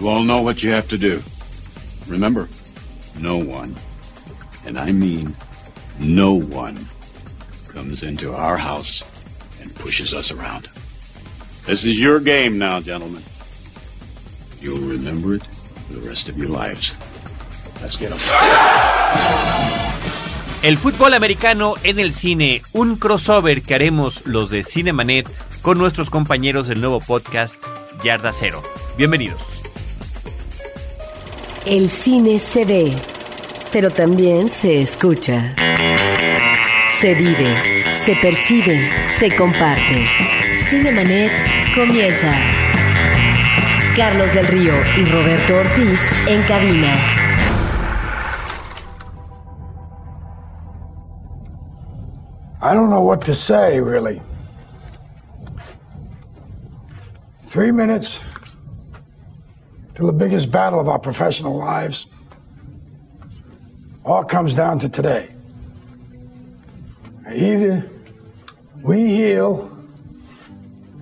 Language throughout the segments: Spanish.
You all know what you have to do. Remember, no one, and I mean no one, comes into our house and pushes us around. This is your game now, gentlemen. You'll remember it for the rest of your lives. Let's get 'em. El fútbol americano en el cine, un crossover que haremos los de Cinemanet con nuestros compañeros del nuevo podcast Yarda Cero. Bienvenidos. El cine se ve, pero también se escucha. Se vive, se percibe, se comparte. Cinemanet comienza. Carlos del Río y Roberto Ortiz en cabina. I don't know what to say, really. Three minutes to the biggest battle of our professional lives. All comes down to today. Either we heal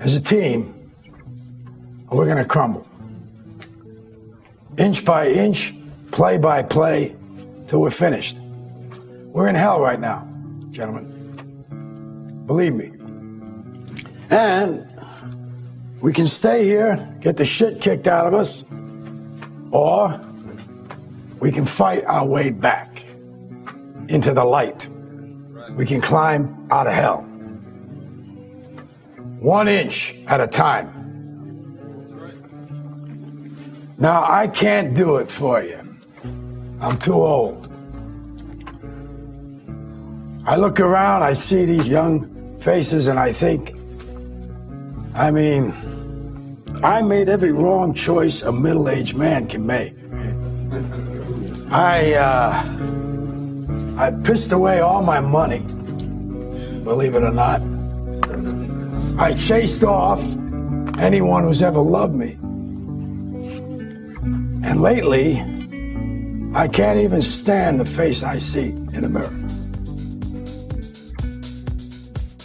as a team, or we're going to crumble. Inch by inch, play by play, till we're finished. We're in hell right now, gentlemen. Believe me. And we can stay here, get the shit kicked out of us, or we can fight our way back into the light. We can climb out of hell. One inch at a time. Now, I can't do it for you. I'm too old. I look around, I see these young faces, and I think, I mean, I made every wrong choice a middle aged man can make. I, uh, I pissed away all my money, believe it or not. I chased off anyone who's ever loved me. And lately, I can't even stand the face I see in the mirror.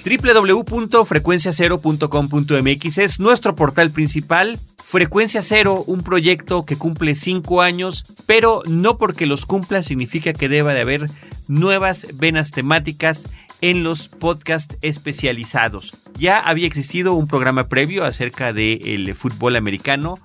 www.frecuenciacero.com.mx es nuestro portal principal. Frecuencia Cero, un proyecto que cumple cinco años, pero no porque los cumpla significa que deba de haber nuevas venas temáticas en los podcasts especializados. Ya había existido un programa previo acerca del fútbol americano.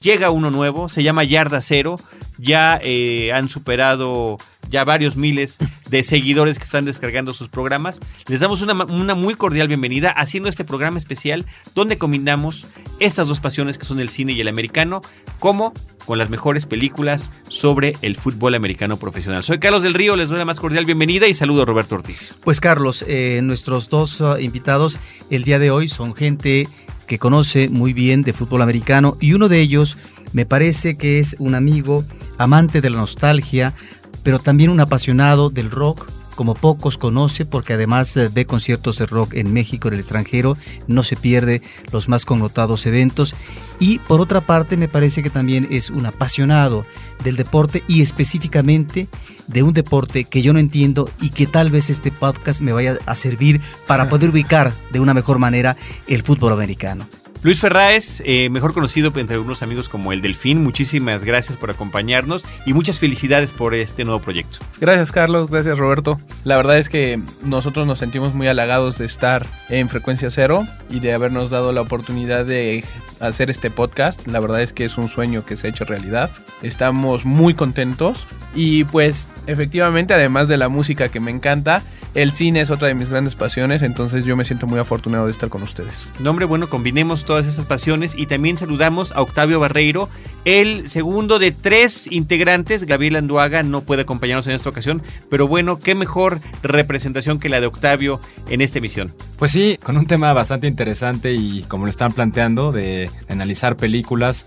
Llega uno nuevo, se llama Yarda Cero. Ya eh, han superado ya varios miles de seguidores que están descargando sus programas. Les damos una, una, muy cordial bienvenida haciendo este programa especial donde combinamos estas dos pasiones que son el cine y el americano, como con las mejores películas sobre el fútbol americano profesional. Soy Carlos del Río, les doy la más cordial bienvenida y saludo a Roberto Ortiz. Pues Carlos, eh, nuestros dos uh, invitados el día de hoy son gente que conoce muy bien de fútbol americano y uno de ellos me parece que es un amigo amante de la nostalgia, pero también un apasionado del rock, como pocos conoce, porque además eh, ve conciertos de rock en México, en el extranjero, no se pierde los más connotados eventos. Y por otra parte, me parece que también es un apasionado del deporte y específicamente de un deporte que yo no entiendo y que tal vez este podcast me vaya a servir para poder ubicar de una mejor manera el fútbol americano. Luis Ferráez, eh, mejor conocido entre algunos amigos como el Delfín, muchísimas gracias por acompañarnos y muchas felicidades por este nuevo proyecto. Gracias Carlos, gracias Roberto. La verdad es que nosotros nos sentimos muy halagados de estar en Frecuencia Cero y de habernos dado la oportunidad de hacer este podcast. La verdad es que es un sueño que se ha hecho realidad. Estamos muy contentos y pues efectivamente además de la música que me encanta, el cine es otra de mis grandes pasiones, entonces yo me siento muy afortunado de estar con ustedes. Nombre, bueno, combinemos todas esas pasiones y también saludamos a Octavio Barreiro, el segundo de tres integrantes. Gabriel Anduaga no puede acompañarnos en esta ocasión, pero bueno, qué mejor representación que la de Octavio en esta emisión. Pues sí, con un tema bastante interesante y como lo están planteando, de analizar películas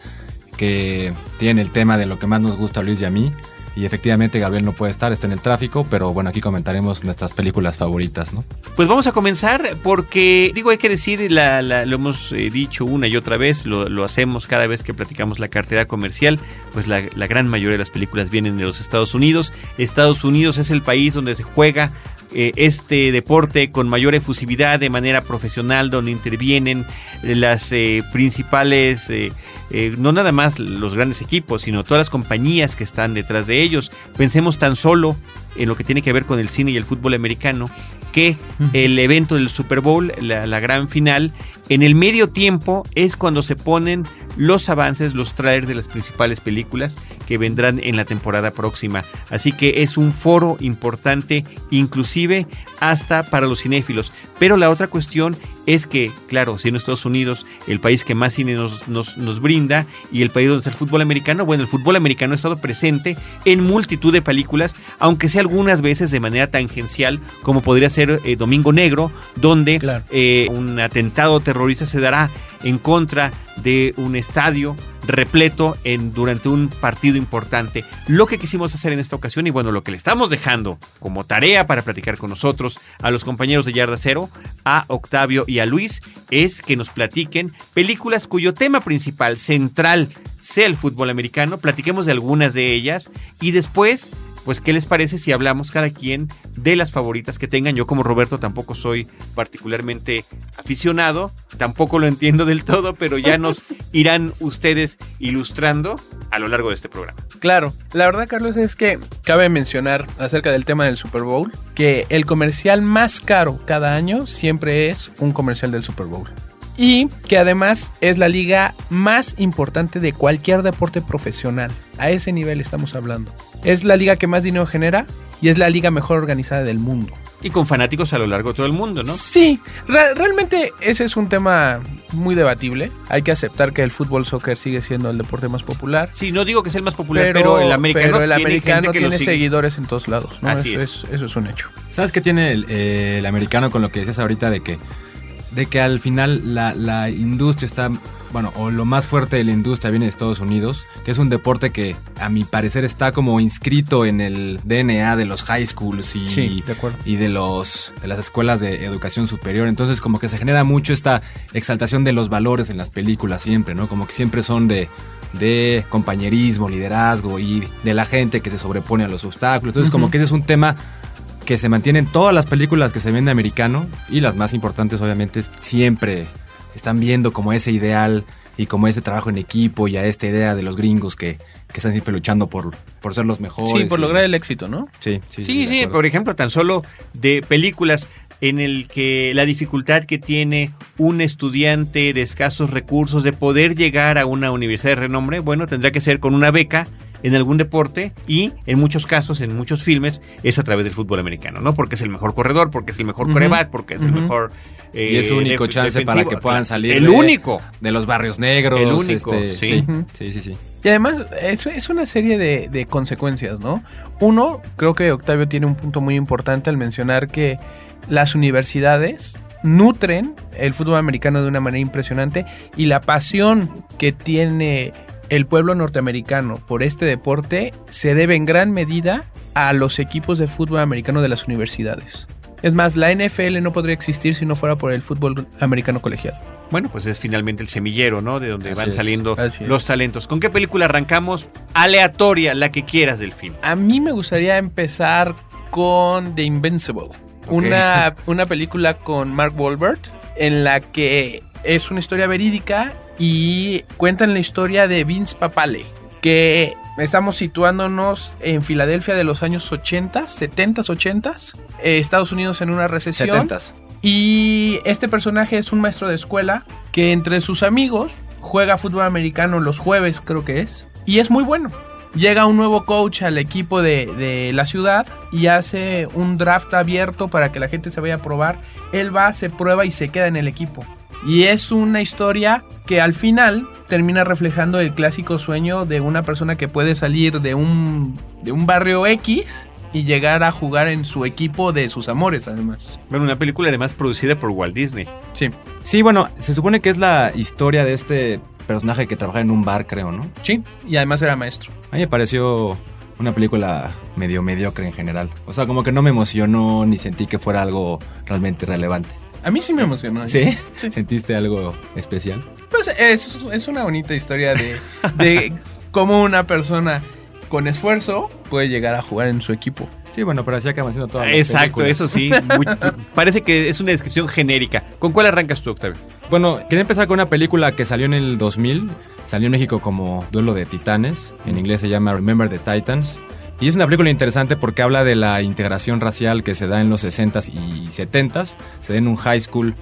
que tienen el tema de lo que más nos gusta a Luis y a mí. Y efectivamente Gabriel no puede estar, está en el tráfico, pero bueno, aquí comentaremos nuestras películas favoritas, ¿no? Pues vamos a comenzar porque, digo, hay que decir, la, lo hemos eh, dicho una y otra vez, lo, lo, hacemos cada vez que platicamos la cartera comercial, pues la, la gran mayoría de las películas vienen de los Estados Unidos. Estados Unidos es el país donde se juega eh, este deporte con mayor efusividad de manera profesional, donde intervienen las eh, principales, eh, eh, no nada más los grandes equipos, sino todas las compañías que están detrás de ellos. Pensemos tan solo en lo que tiene que ver con el cine y el fútbol americano, que el evento del Super Bowl, la, la gran final, en el medio tiempo es cuando se ponen los avances, los trailers de las principales películas que vendrán en la temporada próxima. Así que es un foro importante, inclusive hasta para los cinéfilos. Pero la otra cuestión es que, claro, si en Estados Unidos, el país que más cine nos, nos, nos brinda y el país donde está el fútbol americano, bueno, el fútbol americano ha estado presente en multitud de películas, aunque sea algunas veces de manera tangencial, como podría ser eh, Domingo Negro, donde Claro. eh, un atentado terrorista se dará en contra de un estadio repleto en, durante un partido importante. Lo que quisimos hacer en esta ocasión y bueno, lo que le estamos dejando como tarea para platicar con nosotros a los compañeros de Yarda Cero, a Octavio y a Luis, es que nos platiquen películas cuyo tema principal, central, sea el fútbol americano, platiquemos de algunas de ellas y después pues qué les parece si hablamos cada quien de las favoritas que tengan. Yo como Roberto tampoco soy particularmente aficionado, tampoco lo entiendo del todo, pero ya nos irán ustedes ilustrando a lo largo de este programa. Claro, la verdad Carlos es que cabe mencionar acerca del tema del Super Bowl que el comercial más caro cada año siempre es un comercial del Super Bowl. Y que además es la liga más importante de cualquier deporte profesional. A ese nivel estamos hablando. Es la liga que más dinero genera y es la liga mejor organizada del mundo. Y con fanáticos a lo largo de todo el mundo, ¿no? Sí, re- realmente ese es un tema muy debatible. Hay que aceptar que el fútbol soccer sigue siendo el deporte más popular. Sí, no digo que sea el más popular, pero, el americano, pero el tiene, americano gente que lo tiene seguidores en todos lados. ¿no? Así eso es. Eso es un hecho. ¿Sabes qué tiene el, eh, el americano con lo que decías ahorita de que, de que al final la, la industria está, bueno, o lo más fuerte de la industria viene de Estados Unidos, que es un deporte que a mi parecer está como inscrito en el DNA de los high schools y, Sí, de acuerdo. y de los de las escuelas de educación superior. Entonces como que se genera mucho esta exaltación de los valores en las películas siempre, ¿no? Como que siempre son de de compañerismo, liderazgo y de la gente que se sobrepone a los obstáculos. Entonces como que ese es un tema que se mantiene en todas las películas que se ven de americano y las más importantes obviamente siempre están viendo como ese ideal y como ese trabajo en equipo y a esta idea de los gringos que, que están siempre luchando por, por ser los mejores. Sí, por y- lograr el éxito, ¿no? Sí, sí, Sí, sí, acuerdo. por ejemplo, tan solo de películas en el que la dificultad que tiene un estudiante de escasos recursos de poder llegar a una universidad de renombre, bueno, tendrá que ser con una beca en algún deporte y en muchos casos, en muchos filmes, es a través del fútbol americano, ¿no? Porque es el mejor corredor, porque es el mejor coreback, porque es el mejor... eh, Y es su único def- chance para que puedan salir El de- único. De los barrios negros. El único, este, sí. sí. Sí, sí, sí. Y además es, es una serie de, de consecuencias, ¿no? Uno, creo que Octavio tiene un punto muy importante al mencionar que las universidades nutren el fútbol americano de una manera impresionante y la pasión que tiene el pueblo norteamericano por este deporte se debe en gran medida a los equipos de fútbol americano de las universidades. Es más, la NFL no podría existir si no fuera por el fútbol americano colegial. Bueno, pues es finalmente el semillero, ¿no? De donde Así van saliendo es. los talentos. ¿Con qué película arrancamos? Aleatoria, la que quieras del film. A mí me gustaría empezar con The Invincible. Una, una película con Mark Wahlberg en la que es una historia verídica y cuentan la historia de Vince Papale, que estamos situándonos en Filadelfia de los años 80, 70s, 80s, eh, Estados Unidos en una recesión. Y este personaje es un maestro de escuela que entre sus amigos juega fútbol americano los jueves, creo que es. Y es muy bueno. Llega un nuevo coach al equipo de, de la ciudad y hace un draft abierto para que la gente se vaya a probar. Él va, se prueba y se queda en el equipo. Y es una historia que al final termina reflejando el clásico sueño de una persona que puede salir de un, de un barrio X y llegar a jugar en su equipo de sus amores, además. Bueno, una película además producida por Walt Disney. Sí. Sí, bueno, se supone que es la historia de este personaje que trabaja en un bar, creo, ¿no? Sí, y además era maestro. A mí me pareció una película medio mediocre en general. O sea, como que no me emocionó ni sentí que fuera algo realmente relevante. A mí sí me emocionó. ¿Sí? Sí. ¿Sentiste algo especial? Pues es, es una bonita historia de, de cómo una persona con esfuerzo puede llegar a jugar en su equipo. Sí, bueno, pero así acaban siendo todas las Exacto, películas. eso sí. muy- parece que es una descripción genérica. ¿Con cuál arrancas tú, Octavio? Bueno, quería empezar con una película que salió en el 2000. Salió en México como Duelo de Titanes. En inglés se llama Remember the Titans. Y es una película interesante porque habla de la integración racial que se da en los 60s y 70s. Se da en un high school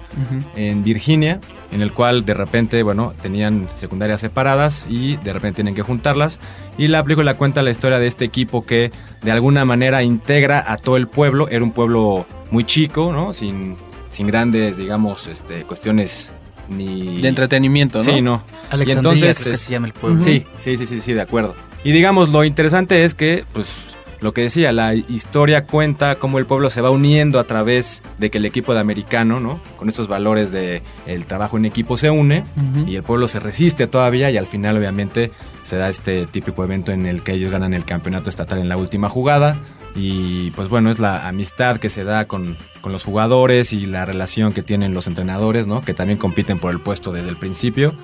en Virginia, en el cual de repente, bueno, tenían secundarias separadas y de repente tienen que juntarlas. Y la película cuenta la historia de este equipo que de alguna manera integra a todo el pueblo. Era un pueblo muy chico, ¿no? Sin, sin grandes, digamos, este, cuestiones ni... De entretenimiento, ¿no? Sí, no. Alexandria, entonces, creo que se llama el pueblo. Sí, sí, sí, sí, sí, de acuerdo. Y digamos, lo interesante es que, pues, lo que decía, la historia cuenta cómo el pueblo se va uniendo a través de que el equipo de americano, ¿no? Con estos valores de el trabajo en equipo se une y el pueblo se resiste todavía y al final obviamente se da este típico evento en el que ellos ganan el campeonato estatal en la última jugada y pues bueno, es la amistad que se da con, con los jugadores y la relación que tienen los entrenadores, ¿no? Que también compiten por el puesto desde el principio.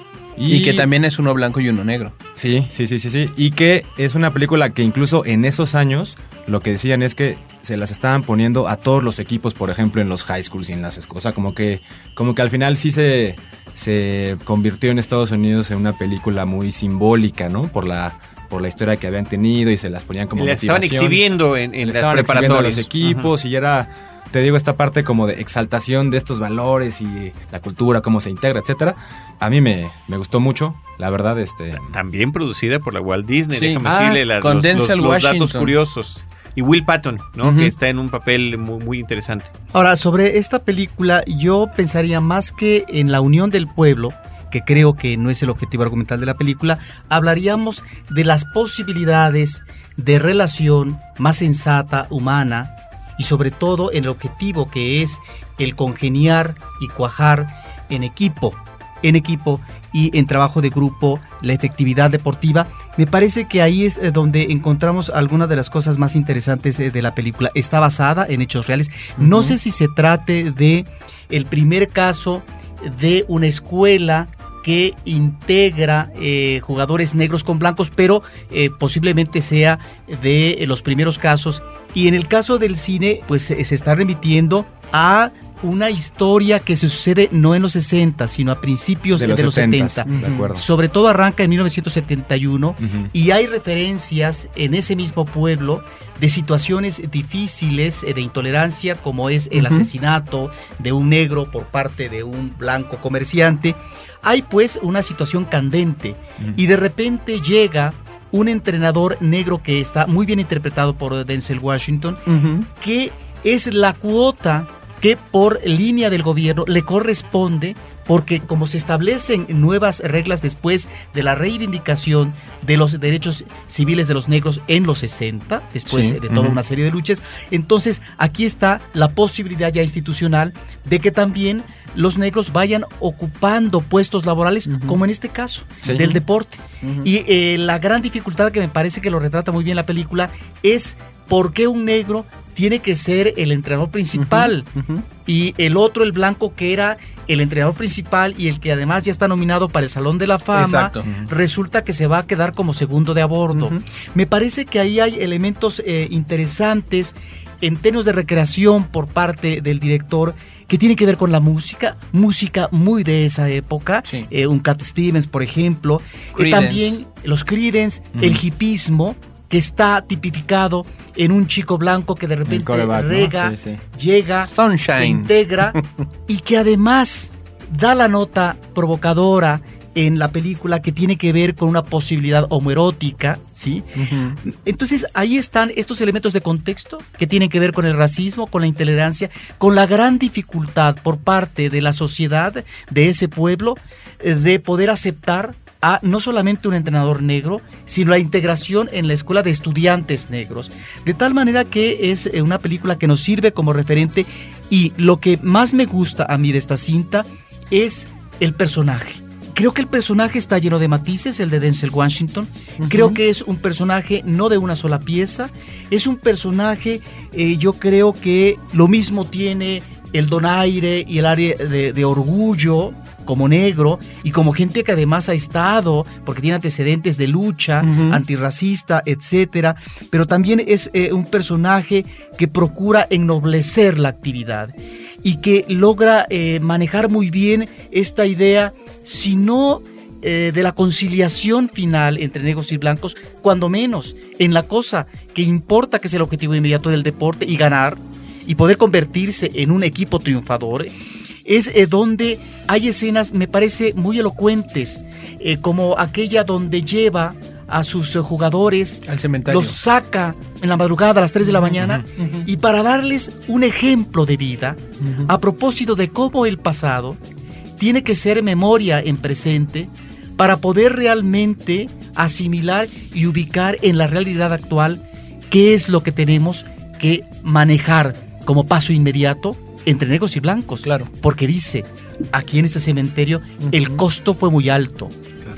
Y, que también es uno blanco y uno negro. Sí, sí, sí, sí, sí. Y que es una película que incluso en esos años lo que decían es que se las estaban poniendo a todos los equipos, por ejemplo, en los high schools y en las escuelas. O sea, como que, como que al final sí se, se convirtió en Estados Unidos en una película muy simbólica, ¿no? Por la, por la historia que habían tenido y se las ponían como La estaban motivación. exhibiendo en, en las estaban exhibiendo a preparatorias. los equipos y era te digo esta parte como de exaltación de estos valores y la cultura cómo se integra etcétera a mí me, me gustó mucho la verdad este También producida por la Walt Disney, Sí. déjame Ah, decirle las- los, los- datos curiosos. Y Will Patton, ¿no? Que está en un papel muy, muy interesante. Ahora, sobre esta película, yo pensaría más que en la unión del pueblo, que creo que no es el objetivo argumental de la película, hablaríamos de las posibilidades de relación más sensata, humana, y sobre todo en el objetivo que es el congeniar y cuajar en equipo, en equipo y en trabajo de grupo, la efectividad deportiva. Me parece que ahí es eh, donde encontramos algunas de las cosas más interesantes eh, de la película. Está basada en hechos reales. No sé si se trate de el primer caso de una escuela que integra eh, jugadores negros con blancos, pero eh, posiblemente sea de eh, los primeros casos. Y en el caso del cine, pues se se está remitiendo a una historia que se sucede no en los 60, sino a principios de los, 70s, 70. de acuerdo Sobre todo arranca en 1971 Ujú. y hay referencias en ese mismo pueblo de situaciones difíciles eh, de intolerancia como es el asesinato de un negro por parte de un blanco comerciante. Hay pues una situación candente y de repente llega un entrenador negro que está muy bien interpretado por Denzel Washington que es la cuota que por línea del gobierno le corresponde porque como se establecen nuevas reglas después de la reivindicación de los derechos civiles de los negros en los 60, después Sí, de toda una serie de luchas, entonces aquí está la posibilidad ya institucional de que también los negros vayan ocupando puestos laborales, como en este caso, Sí. del deporte. Y eh, la gran dificultad que me parece que lo retrata muy bien la película es por qué un negro tiene que ser el entrenador principal y el otro, el blanco, que era el entrenador principal y el que además ya está nominado para el Salón de la Fama, Exacto. resulta que se va a quedar como segundo de a bordo. Me parece que ahí hay elementos eh, interesantes en términos de recreación por parte del director que tiene que ver con la música, música muy de esa época, Sí. eh, un Cat Stevens, por ejemplo, Eh, también los Creedence, el hipismo que está tipificado en un chico blanco que de repente rega, Sí, sí. llega, se integra y que además da la nota provocadora en la película que tiene que ver con una posibilidad homoerótica, ¿sí? Entonces ahí están estos elementos de contexto que tienen que ver con el racismo, con la intolerancia, con la gran dificultad por parte de la sociedad de ese pueblo eh, de poder aceptar a no solamente un entrenador negro, sino la integración en la escuela de estudiantes negros. De tal manera que es eh, una película que nos sirve como referente y lo que más me gusta a mí de esta cinta es el personaje. Creo que el personaje está lleno de matices, el de Denzel Washington. Creo que es un personaje no de una sola pieza. Es un personaje, eh, yo creo que lo mismo tiene el donaire y el área de, de orgullo como negro y como gente que además ha estado, porque tiene antecedentes de lucha antirracista, etcétera, pero también es eh, un personaje que procura ennoblecer la actividad y que logra eh, manejar muy bien esta idea, si no eh, de la conciliación final entre negros y blancos, cuando menos en la cosa que importa, que es el objetivo inmediato del deporte y ganar y poder convertirse en un equipo triunfador, es eh, donde hay escenas, me parece, muy elocuentes, eh, como aquella donde lleva a sus eh, jugadores, Al cementerio. los saca en la madrugada a las 3 de la mañana y para darles un ejemplo de vida, a propósito de cómo el pasado tiene que ser memoria en presente para poder realmente asimilar y ubicar en la realidad actual qué es lo que tenemos que manejar como paso inmediato entre negros y blancos. Claro. Porque dice, aquí en este cementerio el costo fue muy alto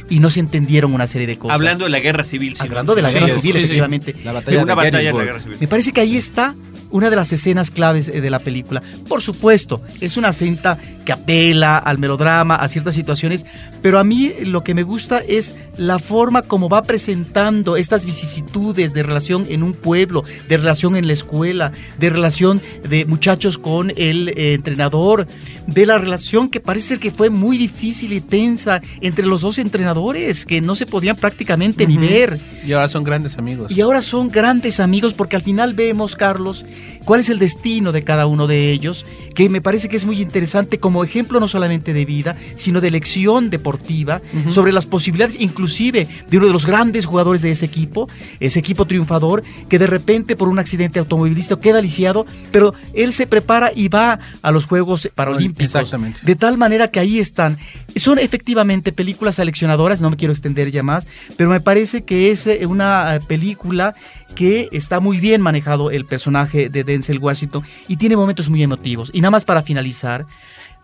y no se entendieron una serie de cosas. Hablando de la guerra civil. sí, Hablando de la Sí, guerra sí, civil, sí, efectivamente. La De batalla una de batalla de la Gettysburg. guerra civil. Me parece que ahí está una de las escenas claves eh, de la película. Por supuesto, es una cinta que apela al melodrama, a ciertas situaciones, pero a mí lo que me gusta es la forma como va presentando estas vicisitudes de relación en un pueblo, de relación en la escuela, de relación de muchachos con el eh, entrenador, de la relación que parece ser que fue muy difícil y tensa entre los dos entrenadores, que no se podían prácticamente ni Ujú. ver. Y ahora son grandes amigos. Y ahora son grandes amigos porque al final vemos, Carlos, cuál es el destino de cada uno de ellos, que me parece que es muy interesante como ejemplo no solamente de vida, sino de lección deportiva sobre las posibilidades inclusive de uno de los grandes jugadores de ese equipo, ese equipo triunfador, que de repente por un accidente automovilístico queda lisiado, pero él se prepara y va a los Juegos Paralímpicos. Exactamente. De tal manera que ahí están. Son efectivamente películas seleccionadoras, no me quiero extender ya más, pero me parece que es eh, una eh, película que está muy bien manejado el personaje de Denzel Washington y tiene momentos muy emotivos. Y nada más para finalizar,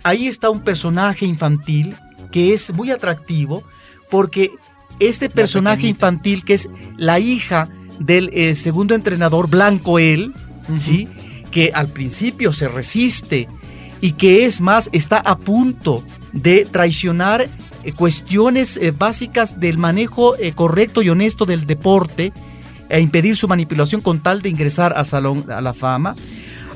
ahí está un personaje infantil que es muy atractivo porque este personaje infantil que es la hija del eh, segundo entrenador blanco él, ¿sí? que al principio se resiste y que es más está a punto de traicionar eh, cuestiones eh, básicas del manejo correcto y honesto del deporte e impedir su manipulación con tal de ingresar al salón a la fama.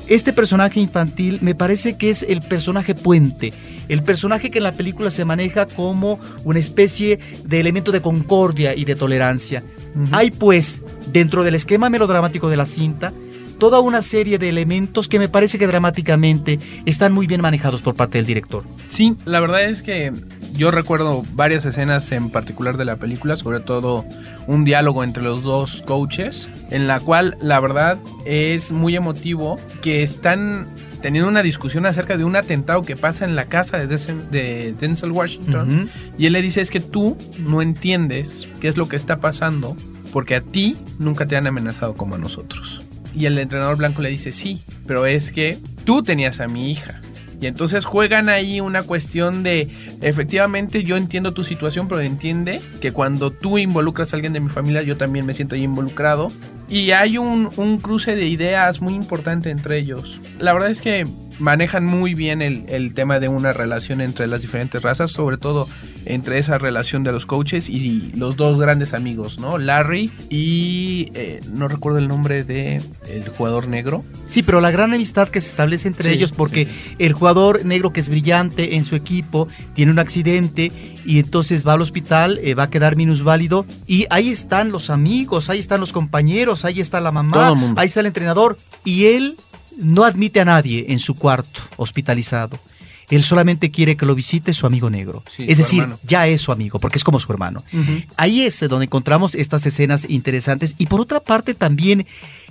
Este personaje infantil me parece que es el personaje puente, el personaje que en la película se maneja como una especie de elemento de concordia y de tolerancia. Hay pues, dentro del esquema melodramático de la cinta, toda una serie de elementos que me parece que dramáticamente están muy bien manejados por parte del director. Sí, la verdad es que yo recuerdo varias escenas en particular de la película, sobre todo un diálogo entre los dos coaches, en la cual la verdad es muy emotivo que están teniendo una discusión acerca de un atentado que pasa en la casa de, Denzel- de Denzel Washington. Y él le dice es que tú no entiendes qué es lo que está pasando porque a ti nunca te han amenazado como a nosotros. Y el entrenador blanco le dice sí, pero es que tú tenías a mi hija. Y entonces juegan ahí una cuestión de, efectivamente yo entiendo tu situación, pero entiende que cuando tú involucras a alguien de mi familia, yo también me siento ahí involucrado. Y hay un, un cruce de ideas muy importante entre ellos. La verdad es que manejan muy bien el, el tema de una relación entre las diferentes razas, sobre todo entre esa relación de los coaches y los dos grandes amigos, ¿no? Larry y eh, no recuerdo el nombre de el jugador negro. Sí, pero la gran amistad que se establece entre Sí, ellos porque sí, el jugador negro que es brillante en su equipo tiene un accidente y entonces va al hospital, eh, va a quedar minusválido y ahí están los amigos, ahí están los compañeros, ahí está la mamá, ahí está el entrenador y él no admite a nadie en su cuarto hospitalizado. Él solamente quiere que lo visite su amigo negro. Sí, es decir, hermano. ya es su amigo, porque es como su hermano. Ahí es donde encontramos estas escenas interesantes. Y por otra parte también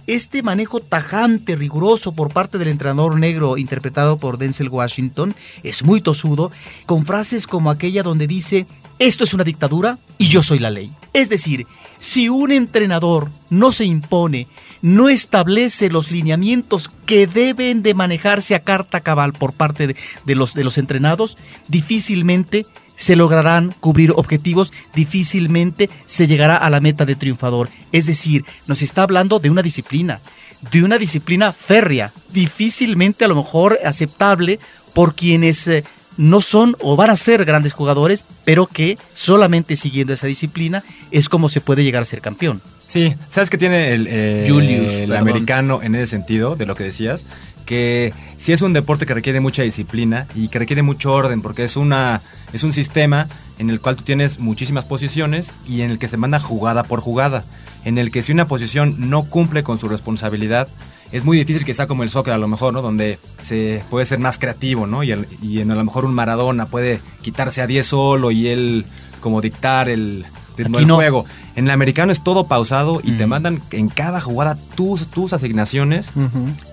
este manejo tajante, riguroso por parte del entrenador negro interpretado por Denzel Washington es muy tosudo, con frases como aquella donde dice, esto es una dictadura y yo soy la ley. Es decir, si un entrenador no se impone, no establece los lineamientos que deben de manejarse a carta cabal por parte de, los entrenados, difícilmente se lograrán cubrir objetivos, difícilmente se llegará a la meta de triunfador. Es decir, nos está hablando de una disciplina, de una disciplina férrea, difícilmente a lo mejor aceptable por quienes eh, no son o van a ser grandes jugadores, pero que solamente siguiendo esa disciplina es como se puede llegar a ser campeón. Sí, ¿sabes qué tiene el, eh, Julius, el americano en ese sentido, de lo que decías? Que sí es un deporte que requiere mucha disciplina y que requiere mucho orden, porque es, una, es un sistema en el cual tú tienes muchísimas posiciones y en el que se manda jugada por jugada, en el que si una posición no cumple con su responsabilidad, es muy difícil que sea como el soccer a lo mejor, ¿no? Donde se puede ser más creativo, ¿no? Y, el- y en a lo mejor un Maradona puede quitarse a 10 solo y él como dictar el ritmo Aquí del no. juego. En el americano es todo pausado y te Mm. mandan en cada jugada tus, tus asignaciones.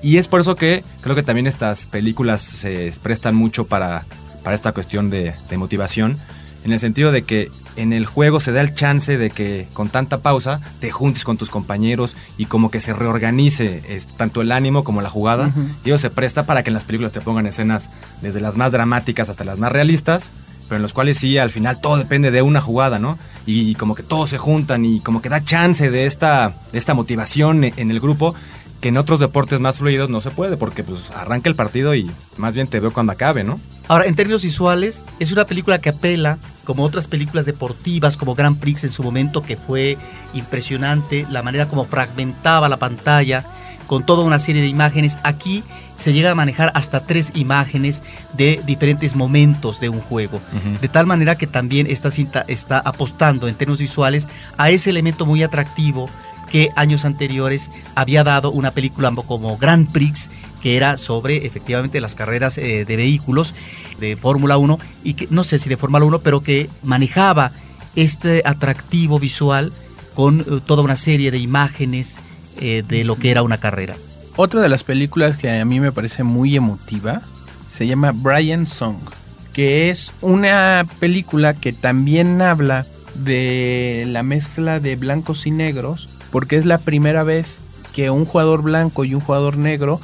Y es por eso que creo que también estas películas se prestan mucho para, para esta cuestión de, de motivación. En el sentido de que en el juego se da el chance de que con tanta pausa te juntes con tus compañeros y como que se reorganice es, tanto el ánimo como la jugada. Y eso se presta para que en las películas te pongan escenas desde las más dramáticas hasta las más realistas, pero en los cuales sí, al final todo depende de una jugada, ¿no? Y, como que todos se juntan y como que da chance de esta, de esta motivación en el grupo que en otros deportes más fluidos no se puede, porque pues arranca el partido y más bien te veo cuando acabe, ¿no? Ahora, en términos visuales, es una película que apela, como otras películas deportivas, como Grand Prix en su momento, que fue impresionante, la manera como fragmentaba la pantalla con toda una serie de imágenes. Aquí se llega a manejar hasta tres imágenes de diferentes momentos de un juego. De tal manera que también esta cinta está apostando en términos visuales a ese elemento muy atractivo que años anteriores había dado una película como Grand Prix, que era sobre efectivamente las carreras eh, de vehículos de Fórmula 1, y que no sé si de Fórmula 1, pero que manejaba este atractivo visual con eh, toda una serie de imágenes eh, de lo que era una carrera. Otra de las películas que a mí me parece muy emotiva se llama Brian Song, que es una película que también habla de la mezcla de blancos y negros, porque es la primera vez que un jugador blanco y un jugador negro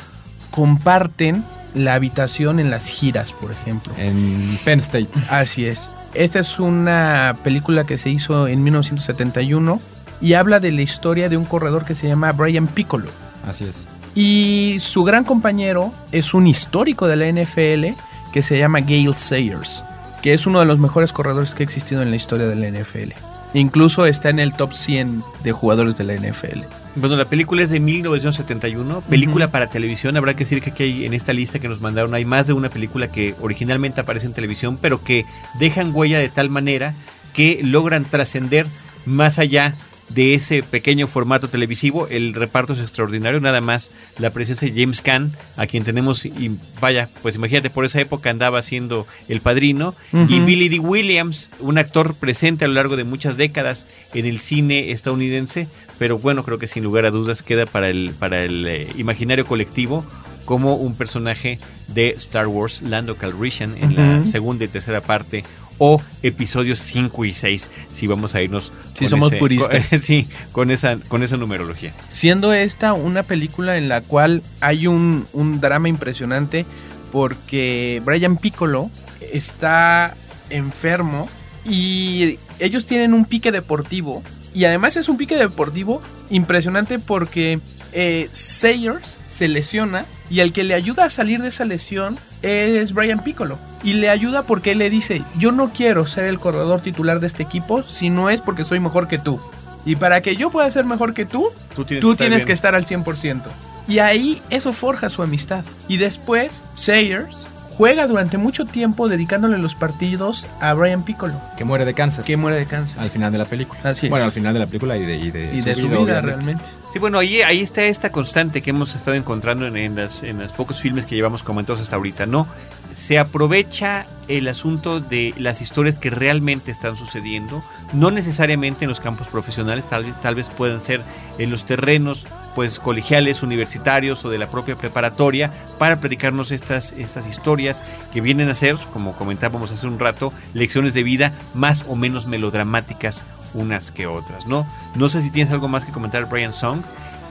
comparten la habitación en las giras, por ejemplo. En Penn State. Así es. Esta es una película que se hizo en 1971 y habla de la historia de un corredor que se llama Brian Piccolo. Así es. Y su gran compañero es un histórico de la NFL que se llama Gale Sayers, que es uno de los mejores corredores que ha existido en la historia de la NFL. Incluso está en el top 100 de jugadores de la NFL. Bueno, la película es de 1971, película para televisión. Habrá que decir que aquí hay, en esta lista que nos mandaron hay más de una película que originalmente aparece en televisión, pero que dejan huella de tal manera que logran trascender más allá de ese pequeño formato televisivo. El reparto es extraordinario, nada más la presencia de James Caan, a quien tenemos, y vaya, pues imagínate, por esa época andaba siendo el padrino, y. Billy D. Williams, un actor presente a lo largo de muchas décadas en el cine estadounidense, pero bueno, creo que sin lugar a dudas queda para el, para el eh, imaginario colectivo como un personaje de Star Wars, Lando Calrissian, en la segunda y tercera parte, o episodios 5 y 6, si vamos a irnos Sí, con somos ese- puristas. con- sí, con esa, con esa numerología. Siendo esta una película en la cual hay un, un drama impresionante porque Brian Piccolo está enfermo y ellos tienen un pique deportivo y además es un pique deportivo impresionante porque eh, Sayers se lesiona y el que le ayuda a salir de esa lesión es Brian Piccolo. Y le ayuda porque él le dice, yo no quiero ser el corredor titular de este equipo si no es porque soy mejor que tú. Y para que yo pueda ser mejor que tú, Tú tienes tú que estar tienes que estar al 100%. Y ahí eso forja su amistad. Y después Sayers juega durante mucho tiempo dedicándole los partidos a Brian Piccolo, Que muere de cáncer. que muere de cáncer. Al final de la película. Así es. Bueno, al final de la película y de, y de y de su vida realmente. Sí, bueno, ahí, ahí está esta constante que hemos estado encontrando en, en las, en los pocos filmes que llevamos comentados hasta ahorita, ¿no? Se aprovecha el asunto de las historias que realmente están sucediendo, no necesariamente en los campos profesionales, tal vez, tal vez puedan ser en los terrenos pues colegiales, universitarios o de la propia preparatoria para predicarnos estas, estas historias que vienen a ser, como comentábamos hace un rato, lecciones de vida más o menos melodramáticas unas que otras, ¿no? No sé si tienes algo más que comentar, Brian Song.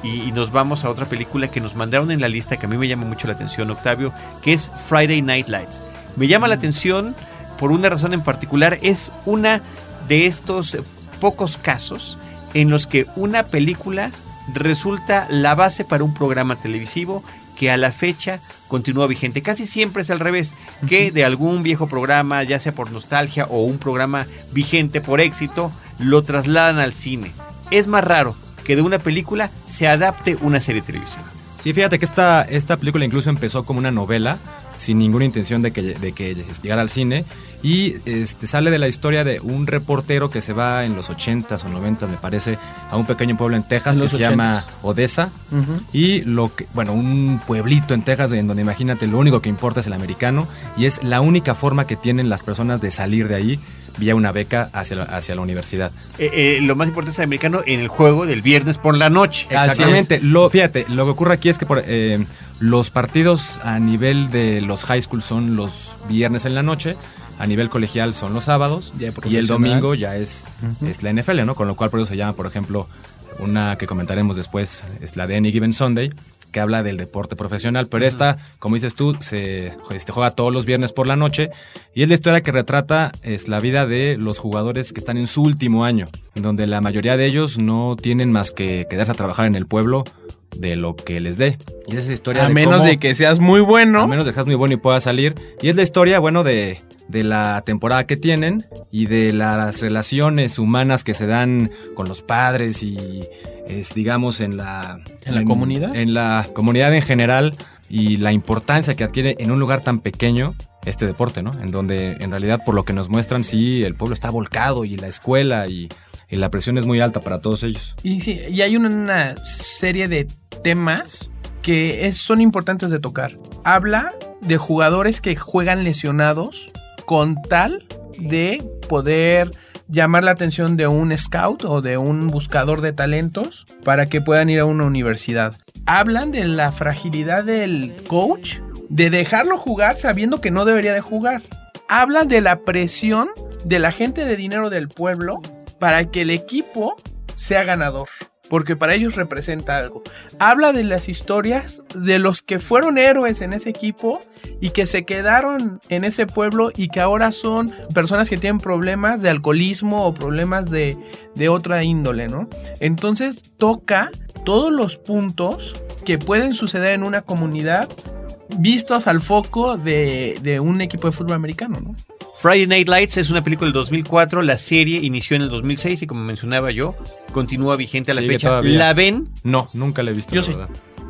Y, y nos vamos a otra película que nos mandaron en la lista que a mí me llama mucho la atención, Octavio, que es Friday Night Lights. Me llama la atención por una razón en particular. Es una de estos pocos casos en los que una película resulta la base para un programa televisivo que a la fecha continúa vigente. Casi siempre es al revés, que de algún viejo programa, ya sea por nostalgia o un programa vigente por éxito, lo trasladan al cine. Es más raro que de una película se adapte una serie de televisión. Sí, fíjate que esta, esta película incluso empezó como una novela, sin ninguna intención de que, de que llegara al cine. Y este, sale de la historia de un reportero que se va en los 80s o 90s, me parece, a un pequeño pueblo en Texas En que se 80s. llama Odessa. Y lo que, bueno, un pueblito en Texas en donde imagínate lo único que importa es el americano. Y es la única forma que tienen las personas de salir de ahí vía una beca hacia la, hacia la universidad. Eh, eh, lo más importante es el americano en el juego del viernes por la noche. Exactamente. Lo, fíjate, lo que ocurre aquí es que por, eh, los partidos a nivel de los high school son los viernes en la noche, a nivel colegial son los sábados Ya y el domingo ya es, es la NFL, ¿no? Con lo cual por eso se llama, por ejemplo, una que comentaremos después, es la de Any Given Sunday, que habla del deporte profesional, pero esta, como dices tú, se este, juega todos los viernes por la noche y es la historia que retrata es la vida de los jugadores que están en su último año, en donde la mayoría de ellos no tienen más que quedarse a trabajar en el pueblo de lo que les dé. Y es esa historia A de menos cómo- de que seas muy bueno. a menos de que seas muy bueno y puedas salir. Y es la historia, bueno, de, de la temporada que tienen y de las relaciones humanas que se dan con los padres y, es, digamos, en la... ¿En la comunidad? En la comunidad en general y la importancia que adquiere en un lugar tan pequeño este deporte, ¿no? En donde en realidad por lo que nos muestran sí el pueblo está volcado y la escuela y, y la presión es muy alta para todos ellos. Y, sí, y hay una, una serie de temas que es- son importantes de tocar. Habla de jugadores que juegan lesionados con tal de poder llamar la atención de un scout o de un buscador de talentos para que puedan ir a una universidad. Hablan de la fragilidad del coach, de dejarlo jugar sabiendo que no debería de jugar. Hablan de la presión de la gente de dinero del pueblo para que el equipo sea ganador. Porque para ellos representa algo. Habla de las historias de los que fueron héroes en ese equipo y que se quedaron en ese pueblo y que ahora son personas que tienen problemas de alcoholismo o problemas de, de otra índole, ¿no? Entonces toca todos los puntos que pueden suceder en una comunidad vistos al foco de, de un equipo de fútbol americano, ¿no? Friday Night Lights es una película del 2004, la serie inició en el 2006 y como mencionaba yo, continúa vigente a la Sigue fecha. todavía. ¿La ven? No, nunca la he visto. Yo la sí. verdad.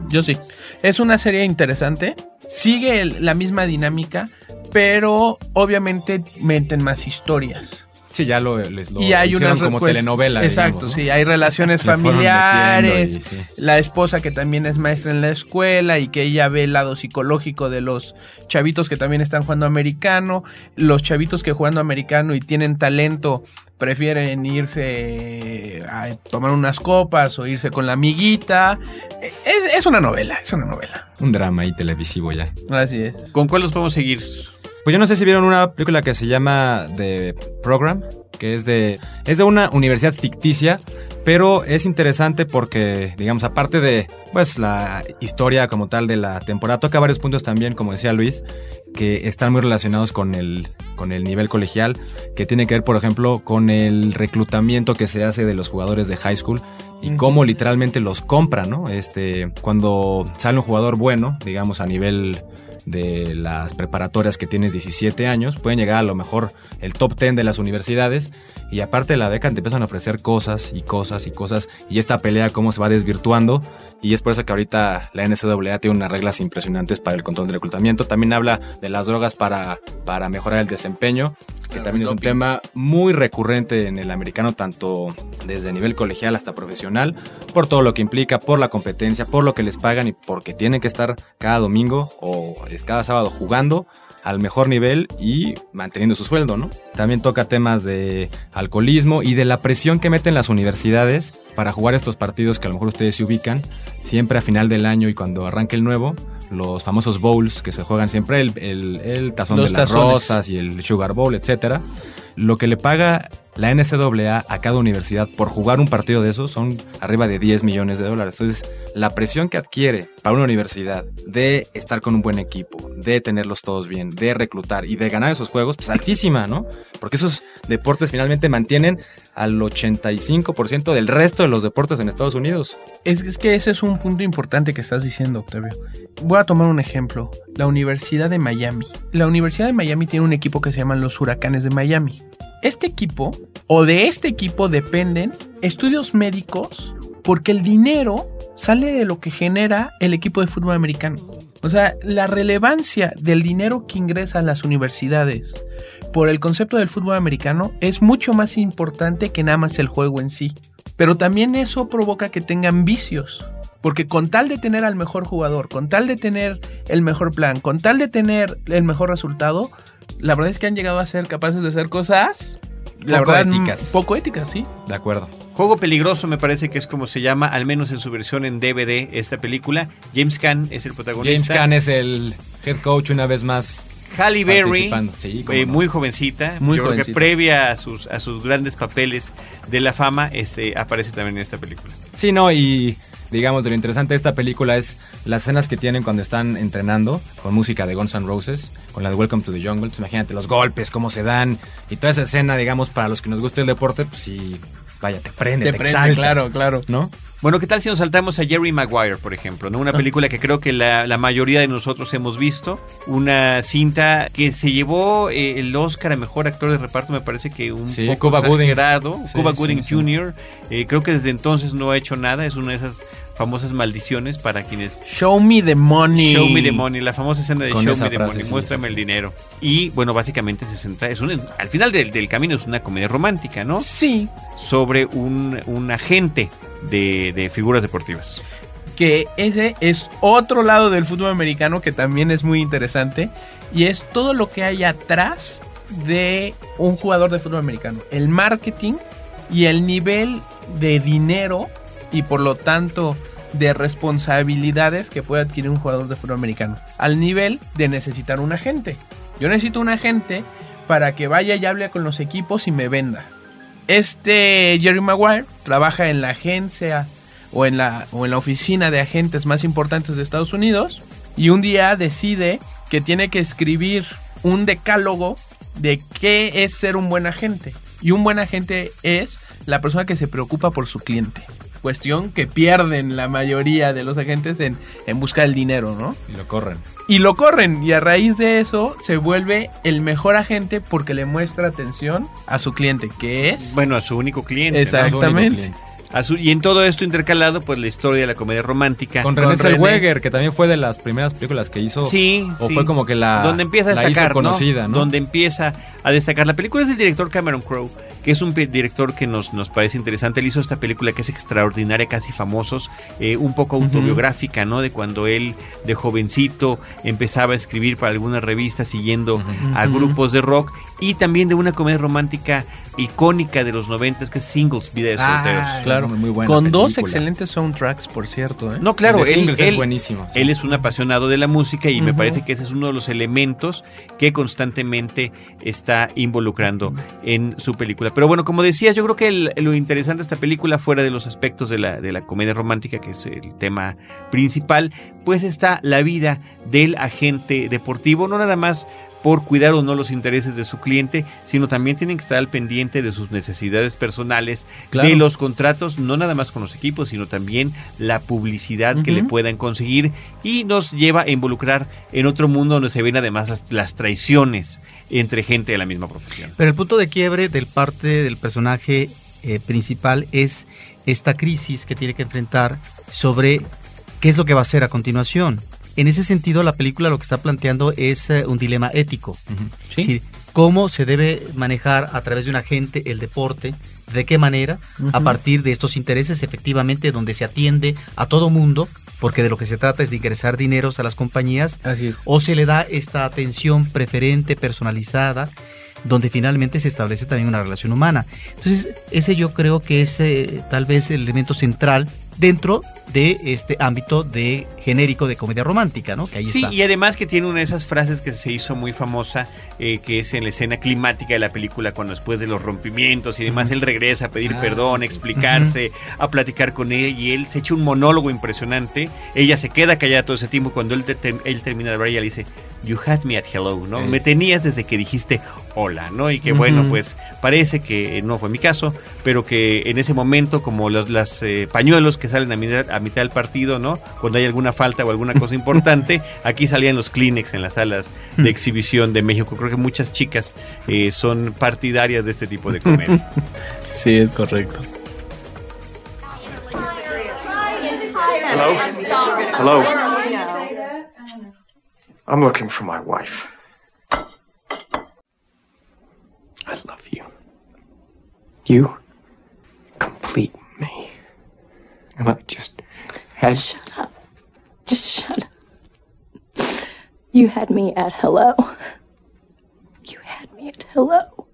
Yo sí. Es una serie interesante. Sigue el- la misma dinámica, pero obviamente meten más historias. Sí, ya lo, les lo y hay hicieron como pues, telenovela. Exacto, digamos, ¿no? sí. Hay relaciones familiares. y sí. La esposa que también es maestra en la escuela y que ella ve el lado psicológico de los chavitos que también están jugando americano. Los chavitos que jugando americano y tienen talento prefieren irse a tomar unas copas o irse con la amiguita. Es, es una novela, es una novela. Un drama ahí televisivo ya. Así es. ¿Con cuál los podemos seguir? Pues yo no sé si vieron una película que se llama The Program, que es de es de una universidad ficticia, pero es interesante porque, digamos, aparte de pues la historia como tal de la temporada, toca varios puntos también, como decía Luis, que están muy relacionados con el con el nivel colegial, que tiene que ver, por ejemplo, con el reclutamiento que se hace de los jugadores de high school y cómo literalmente los compran, ¿no? Este, cuando sale un jugador bueno, digamos a nivel de las preparatorias que tienes 17 años, pueden llegar a lo mejor el top 10 de las universidades y aparte de la beca te empiezan a ofrecer cosas y cosas y cosas y esta pelea cómo se va desvirtuando y es por eso que ahorita la NCAA tiene unas reglas impresionantes para el control del reclutamiento. También habla de las drogas para, para mejorar el desempeño, que también es un tema muy recurrente en el americano, tanto desde nivel colegial hasta profesional, por todo lo que implica, por la competencia, por lo que les pagan y porque tienen que estar cada domingo o es cada sábado jugando al mejor nivel y manteniendo su sueldo, ¿no? También toca temas de alcoholismo y de la presión que meten las universidades para jugar estos partidos que a lo mejor ustedes se ubican siempre a final del año y cuando arranque el nuevo, los famosos bowls que se juegan siempre, el, el, el tazón Los de las tazones. rosas y el sugar bowl, etcétera. Lo que le paga la NCAA a cada universidad por jugar un partido de esos son arriba de 10 millones de dólares. Entonces, la presión que adquiere para una universidad de estar con un buen equipo, de tenerlos todos bien, de reclutar y de ganar esos juegos, pues altísima, ¿no? Porque esos deportes finalmente mantienen al 85% del resto de los deportes en Estados Unidos. Es, es que ese es un punto importante que estás diciendo, Octavio. Voy a tomar un ejemplo. La Universidad de Miami. La Universidad de Miami tiene un equipo que se llaman los Huracanes de Miami. Este equipo, o de este equipo dependen estudios médicos, porque el dinero sale de lo que genera el equipo de fútbol americano. O sea, la relevancia del dinero que ingresa a las universidades por el concepto del fútbol americano es mucho más importante que nada más el juego en sí. Pero también eso provoca que tengan vicios. Porque con tal de tener al mejor jugador, con tal de tener el mejor plan, con tal de tener el mejor resultado, la verdad es que han llegado a ser capaces de hacer cosas la Poco verdad, éticas. Poco éticas, sí. De acuerdo. Juego peligroso me parece que es como se llama, al menos en su versión en DVD, esta película. James Caan es el James protagonista. Caan es el head coach una vez más. Halle Berry, sí, eh, no. muy jovencita, Muy yo creo que jovencita. previa a sus, a sus grandes papeles de la fama, este, aparece también en esta película. Sí, no, y digamos, de lo interesante de esta película es las escenas que tienen cuando están entrenando con música de Guns N' Roses, con la de Welcome to the Jungle. Entonces, imagínate los golpes, cómo se dan y toda esa escena, digamos, para los que nos gusta el deporte, pues sí, vaya, te prende, te, Te prende, exalta, claro, claro. ¿no? Bueno, ¿qué tal si nos saltamos a Jerry Maguire, por ejemplo? ¿no? Una Ah. película que creo que la, la mayoría de nosotros hemos visto. Una cinta que se llevó eh, el Oscar a Mejor Actor de Reparto, me parece que un Sí, poco Cuba Gooding. Sí, Cuba sí, Gooding. Jr. Eh, creo que desde entonces no ha hecho nada. Es una de esas famosas maldiciones para quienes... Show me the money. Show me the money, la famosa escena de Con Show me the money, muéstrame el dinero. Y bueno, básicamente se centra, es un, al final del, del camino es una comedia romántica, ¿no? Sí, Sobre un, un agente de, de figuras deportivas. que ese es otro lado del fútbol americano que también es muy interesante y es todo lo que hay atrás de un jugador de fútbol americano, el marketing y el nivel de dinero y por lo tanto de responsabilidades que puede adquirir un jugador de fútbol americano, al nivel de necesitar un agente. Yo necesito un agente para que vaya y hable con los equipos y me venda. Este Jerry Maguire trabaja en la agencia o en la, o en la oficina de agentes más importantes de Estados Unidos y un día decide que tiene que escribir un decálogo de qué es ser un buen agente. Y un buen agente es la persona que se preocupa por su cliente. Cuestión que pierden la mayoría de los agentes en, en buscar el dinero, ¿no? Y lo corren. Y lo corren y a raíz de eso se vuelve el mejor agente porque le muestra atención a su cliente, que es... Bueno, a su único cliente. ¿no? Exactamente. A su- y en todo esto intercalado, pues la historia de la comedia romántica. Con René. Zellweger, que también fue de las primeras películas que hizo. Sí, O sí. fue como que la. donde empieza a la destacar, hizo conocida, ¿no? Donde empieza a destacar. La película es del director Cameron Crowe, que es un director que nos, nos parece interesante. Él hizo esta película que es extraordinaria, casi famosos, eh, un poco autobiográfica, ¿no? De cuando él, de jovencito, empezaba a escribir para algunas revistas siguiendo a grupos de rock. Y también de una comedia romántica icónica de los noventas, que es Singles, Vida de Solteros. Ah, Claro. muy buena con dos excelentes soundtracks, por cierto. ¿eh? No, claro, él, él- es buenísimo. sí. Él es un apasionado de la música y me parece que ese es uno de los elementos que constantemente está involucrando en su película. Pero bueno, como decías, yo creo que el- lo interesante de esta película, fuera de los aspectos de la, de la comedia romántica, que es el tema principal, pues está la vida del agente deportivo, no nada más por cuidar o no los intereses de su cliente, sino también tienen que estar al pendiente de sus necesidades personales, Claro. de los contratos, no nada más con los equipos, sino también la publicidad que le puedan conseguir. Y nos lleva a involucrar en otro mundo donde se ven además las, las traiciones entre gente de la misma profesión. Pero el punto de quiebre del parte del personaje eh, principal es esta crisis que tiene que enfrentar sobre qué es lo que va a hacer a continuación. En ese sentido, la película lo que está planteando es eh, un dilema ético. Sí. Es decir, cómo se debe manejar a través de un agente el deporte, de qué manera, a partir de estos intereses, efectivamente, donde se atiende a todo mundo, porque de lo que se trata es de ingresar dineros a las compañías, Así es. o se le da esta atención preferente, personalizada, donde finalmente se establece también una relación humana. Entonces, ese yo creo que es eh, tal vez el elemento central dentro de este ámbito de genérico de comedia romántica, ¿no? Que ahí Sí, está. y además que tiene una de esas frases que se hizo muy famosa, eh, que es en la escena climática de la película, cuando después de los rompimientos y demás, él regresa a pedir Ah, perdón, sí. a explicarse, a platicar con ella, y él se echa un monólogo impresionante. Ella se queda callada todo ese tiempo, y cuando él, te- él termina de hablar, ella le dice, You had me at hello, ¿no? Sí. Me tenías desde que dijiste hola, ¿no? Y que bueno, pues parece que no fue mi caso, pero que en ese momento, como los las, eh, pañuelos que salen a mitad, a mitad del partido, ¿no? Cuando hay alguna falta o alguna cosa importante, aquí salían los Kleenex en las salas de exhibición de México. Creo que muchas chicas eh, son partidarias de este tipo de comedia. Sí, es correcto. Hello? Hello? I'm looking for my wife. I love you. You complete me. And I just had Shut up. Just shut up. You had me at hello. At hello.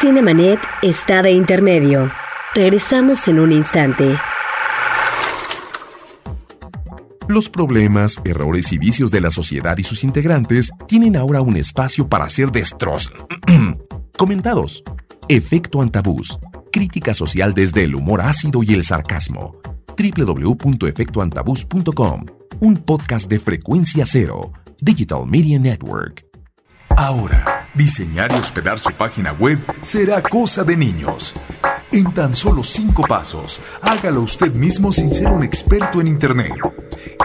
Cinemanet está de intermedio. Regresamos en un instante. Los problemas, errores y vicios de la sociedad y sus integrantes tienen ahora un espacio para ser destros... comentados. Efecto Antabús. Crítica social desde el humor ácido y el sarcasmo. www.efectoantabús.com. Un podcast de frecuencia cero. Digital Media Network. Ahora, diseñar y hospedar su página web será cosa de niños. En tan solo cinco pasos, hágalo usted mismo sin ser un experto en Internet.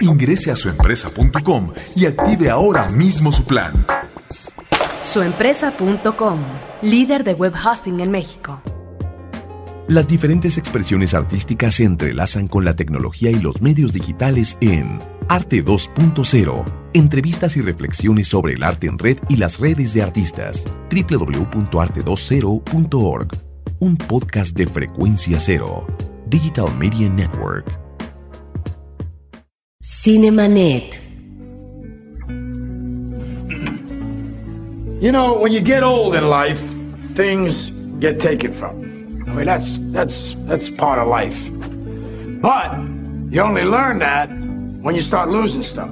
Ingrese a suempresa.com y active ahora mismo su plan. Suempresa.com, líder de web hosting en México. Las diferentes expresiones artísticas se entrelazan con la tecnología y los medios digitales en Arte 2.0. Entrevistas y reflexiones sobre el arte en red y las redes de artistas. www.arte20.org. Un podcast de frecuencia cero. Digital Media Network. Cinemanet. You know, when you get old in life, things get taken from you. I mean, that's that's that's part of life. But you only learn that when you start losing stuff.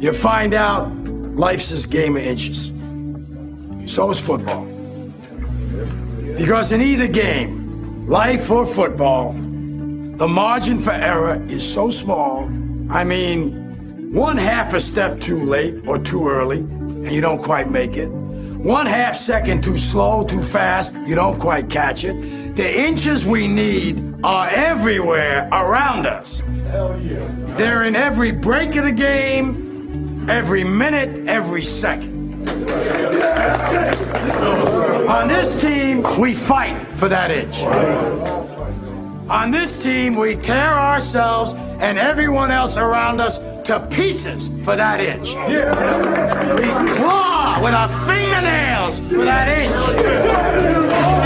You find out life's this game of inches. So is football. Because in either game, life or football, the margin for error is so small. I mean, one half a step too late or too early, and you don't quite make it. One half second too slow, too fast, you don't quite catch it. The inches we need are everywhere around us. Hell yeah. They're in every break of the game, every minute, every second. On this team, we fight for that inch. On this team, we tear ourselves and everyone else around us to pieces for that inch. We claw with our fingernails for that inch.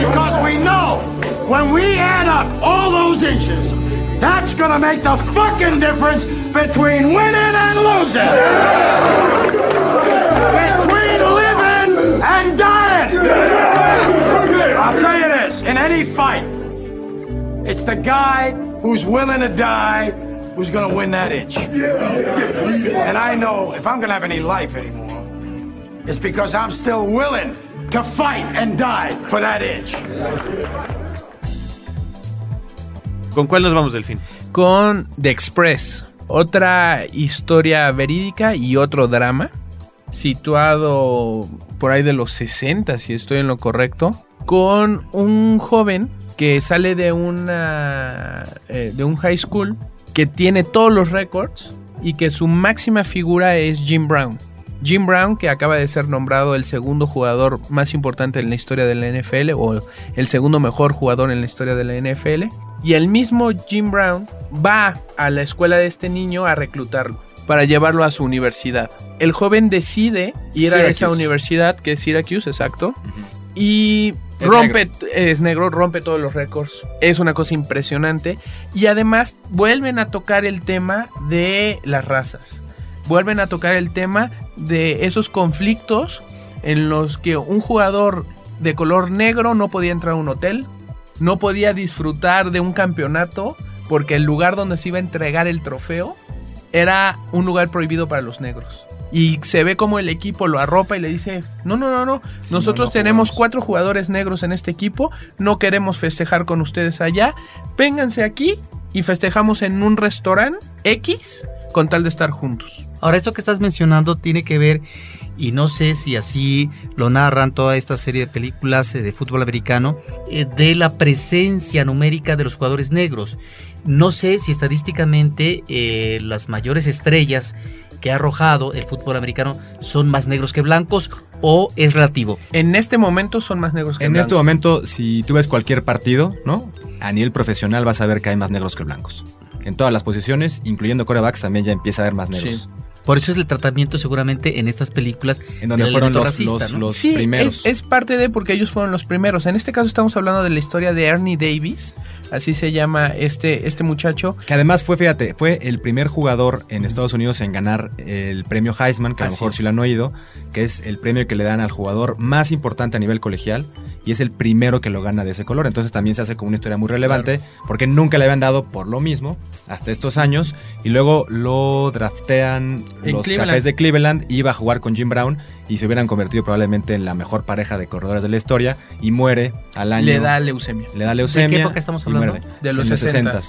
Because we know when we add up all those inches, that's gonna make the fucking difference between winning and losing. Between living and dying. I'll tell you this, in any fight, it's the guy who's willing to die who's gonna win that inch. And I know if I'm gonna have any life anymore, it's because I'm still willing to fight and die for that inch. ¿Con cuál nos vamos, Delfín? Con The Express, otra historia verídica y otro drama, situado por ahí de los 60, si estoy en lo correcto, con un joven que sale de una eh, de un high school que tiene todos los récords y que su máxima figura es Jim Brown. Jim Brown, que acaba de ser nombrado el segundo jugador más importante en la historia de la NFL o el segundo mejor jugador en la historia de la NFL. Y el mismo Jim Brown va a la escuela de este niño a reclutarlo para llevarlo a su universidad. El joven decide ir a esa universidad, que es Syracuse, exacto, y Es rompe, es negro, rompe todos los récords. Es una cosa impresionante. Y además vuelven a tocar el tema de las razas. Vuelven a tocar el tema de esos conflictos en los que un jugador de color negro no podía entrar a un hotel no podía disfrutar de un campeonato porque el lugar donde se iba a entregar el trofeo era un lugar prohibido para los negros. Y se ve como el equipo lo arropa y le dice, no, no, no, no, nosotros no, no tenemos jugamos". cuatro jugadores negros en este equipo, no queremos festejar con ustedes allá, vénganse aquí y festejamos en un restaurante X con tal de estar juntos. Ahora, esto que estás mencionando tiene que ver, y no sé si así lo narran toda esta serie de películas eh, de fútbol americano, eh, de la presencia numérica de los jugadores negros. No sé si estadísticamente eh, las mayores estrellas que ha arrojado el fútbol americano son más negros que blancos o es relativo. En este momento son más negros que En blancos. este momento, si tú ves cualquier partido, ¿no? A nivel profesional vas a ver que hay más negros que blancos. En todas las posiciones, incluyendo corebacks, también ya empieza a haber más negros. Sí. Por eso es el tratamiento seguramente en estas películas En donde fueron los, racista, los- ¿no? los Sí, primeros. Es, es parte de porque ellos fueron los primeros. En este caso estamos hablando de la historia de Ernie Davis, así se llama este, este muchacho. Que además fue, fíjate, fue el primer jugador en Estados Unidos en ganar el premio Heisman, que a lo mejor es. sí lo han oído, que es el premio que le dan al jugador más importante a nivel colegial y es el primero que lo gana de ese color. Entonces también se hace como una historia muy relevante porque nunca le habían dado por lo mismo hasta estos años y luego lo draftean En los Cleveland. Cafés de Cleveland, iba a jugar con Jim Brown y se hubieran convertido probablemente en la mejor pareja de corredores de la historia y muere al año. Le da leucemia. le da leucemia. ¿De qué época estamos hablando? De los En 60.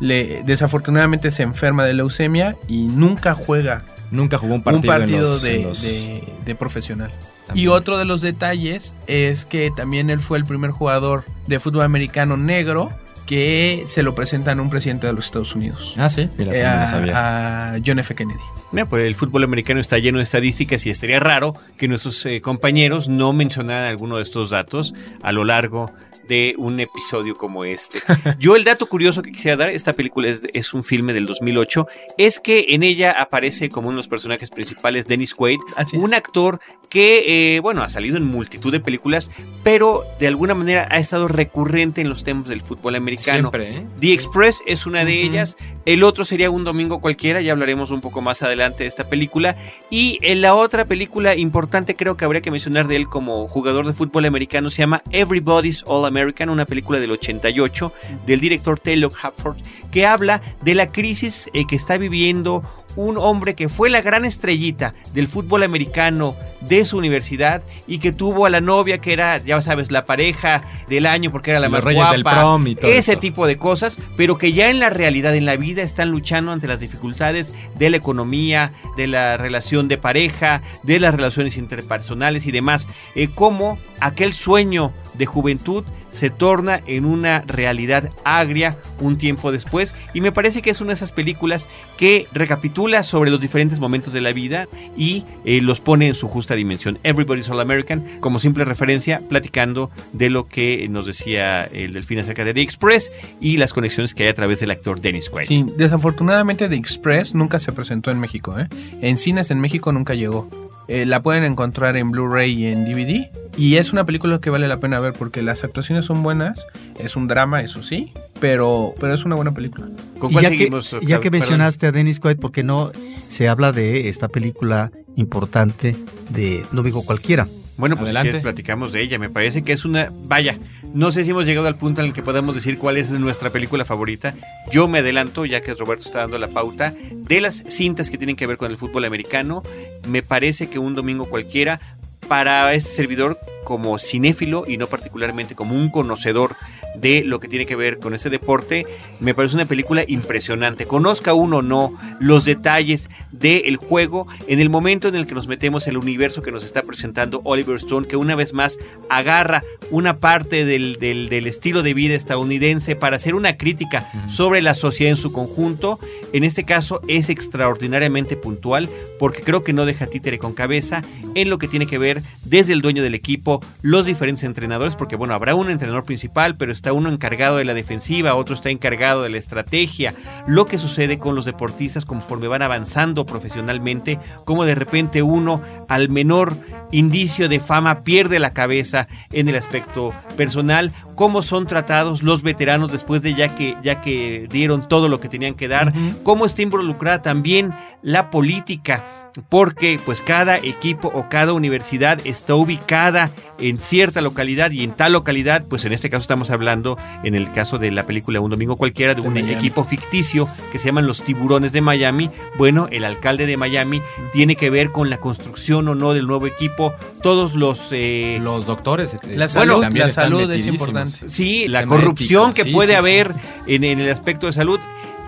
Le, desafortunadamente se enferma de leucemia y nunca juega Nunca jugó un un partido, en partido los- de, en los- de- de profesional. También. Y otro de los detalles es que también él fue el primer jugador de fútbol americano negro que se lo presentan a un presidente de los Estados Unidos. Ah, sí, mira, Eh, sí, no lo a, sabía. a John F. Kennedy. Mira, pues el fútbol americano está lleno de estadísticas y estaría raro que nuestros eh, compañeros no mencionaran alguno de estos datos a lo largo de un episodio como este. Yo el dato curioso que quisiera dar, esta película es, es un filme del 2008, es que en ella aparece como uno de los personajes principales Dennis Quaid, Así es. un actor que, eh, bueno, ha salido en multitud de películas, pero de alguna manera ha estado recurrente en los temas del fútbol americano. Siempre, ¿eh? The Express es una de Ujú. ellas. El otro sería Un Domingo Cualquiera. Ya hablaremos un poco más adelante de esta película. Y en la otra película importante, creo que habría que mencionar de él como jugador de fútbol americano, se llama Everybody's All American, una película del 88 del director Taylor Hafford, que habla de la crisis eh, que está viviendo un hombre que fue la gran estrellita del fútbol americano de su universidad y que tuvo a la novia que era, ya sabes, la pareja del año porque era la más reyes del guapa, prom y todo ese esto. tipo de cosas, pero que ya en la realidad, en la vida, están luchando ante las dificultades de la economía, de la relación de pareja, de las relaciones interpersonales y demás. Eh, cómo aquel sueño de juventud se torna en una realidad agria un tiempo después y me parece que es una de esas películas que recapitula sobre los diferentes momentos de la vida y eh, los pone en su justa dimensión. Everybody's All American como simple referencia platicando de lo que nos decía el delfín acerca de The Express y las conexiones que hay a través del actor Dennis Quaid. Sí, desafortunadamente The Express nunca se presentó en México. ¿eh? En cines en México nunca llegó. Eh, la pueden encontrar en Blu-ray y en DVD. Y es una película que vale la pena ver porque las actuaciones son buenas. Es un drama, eso sí. Pero, pero es una buena película. ¿Con Y cuál ya que, ya que Perdón. mencionaste a Dennis Quaid, ¿por qué no se habla de esta película importante de No digo cualquiera? Bueno, pues si Adelante. quieres, platicamos de ella. Me parece que es una. Vaya, no sé si hemos llegado al punto en el que podamos decir cuál es nuestra película favorita. Yo me adelanto, ya que Roberto está dando la pauta, de las cintas que tienen que ver con el fútbol americano. Me parece que un domingo cualquiera, para este servidor, como cinéfilo y no particularmente como un conocedor de lo que tiene que ver con este deporte, me parece una película impresionante. Conozca uno o no los detalles del juego en el momento en el que nos metemos en el universo que nos está presentando Oliver Stone, que una vez más agarra una parte del, del- del estilo de vida estadounidense para hacer una crítica sobre la sociedad en su conjunto. En este caso es extraordinariamente puntual porque creo que no deja títere con cabeza en lo que tiene que ver desde el dueño del equipo, los diferentes entrenadores, porque bueno, habrá un entrenador principal, pero está uno encargado de la defensiva, otro está encargado de la estrategia, lo que sucede con los deportistas conforme van avanzando profesionalmente, como de repente uno al menor indicio de fama pierde la cabeza en el aspecto personal, cómo son tratados los veteranos después de ya que ya que dieron todo lo que tenían que dar, cómo está involucrada también la política porque pues cada equipo o cada universidad está ubicada en cierta localidad y en tal localidad, pues en este caso estamos hablando, en el caso de la película Un Domingo Cualquiera, de, un Miami. equipo ficticio que se llaman los Tiburones de Miami. Bueno, el alcalde de Miami tiene que ver con la construcción o no del nuevo equipo. Todos los... eh, Los doctores. La bueno, salud, también la salud es importante. Sí, la corrupción que sí, puede sí, sí. haber En, en el aspecto de salud.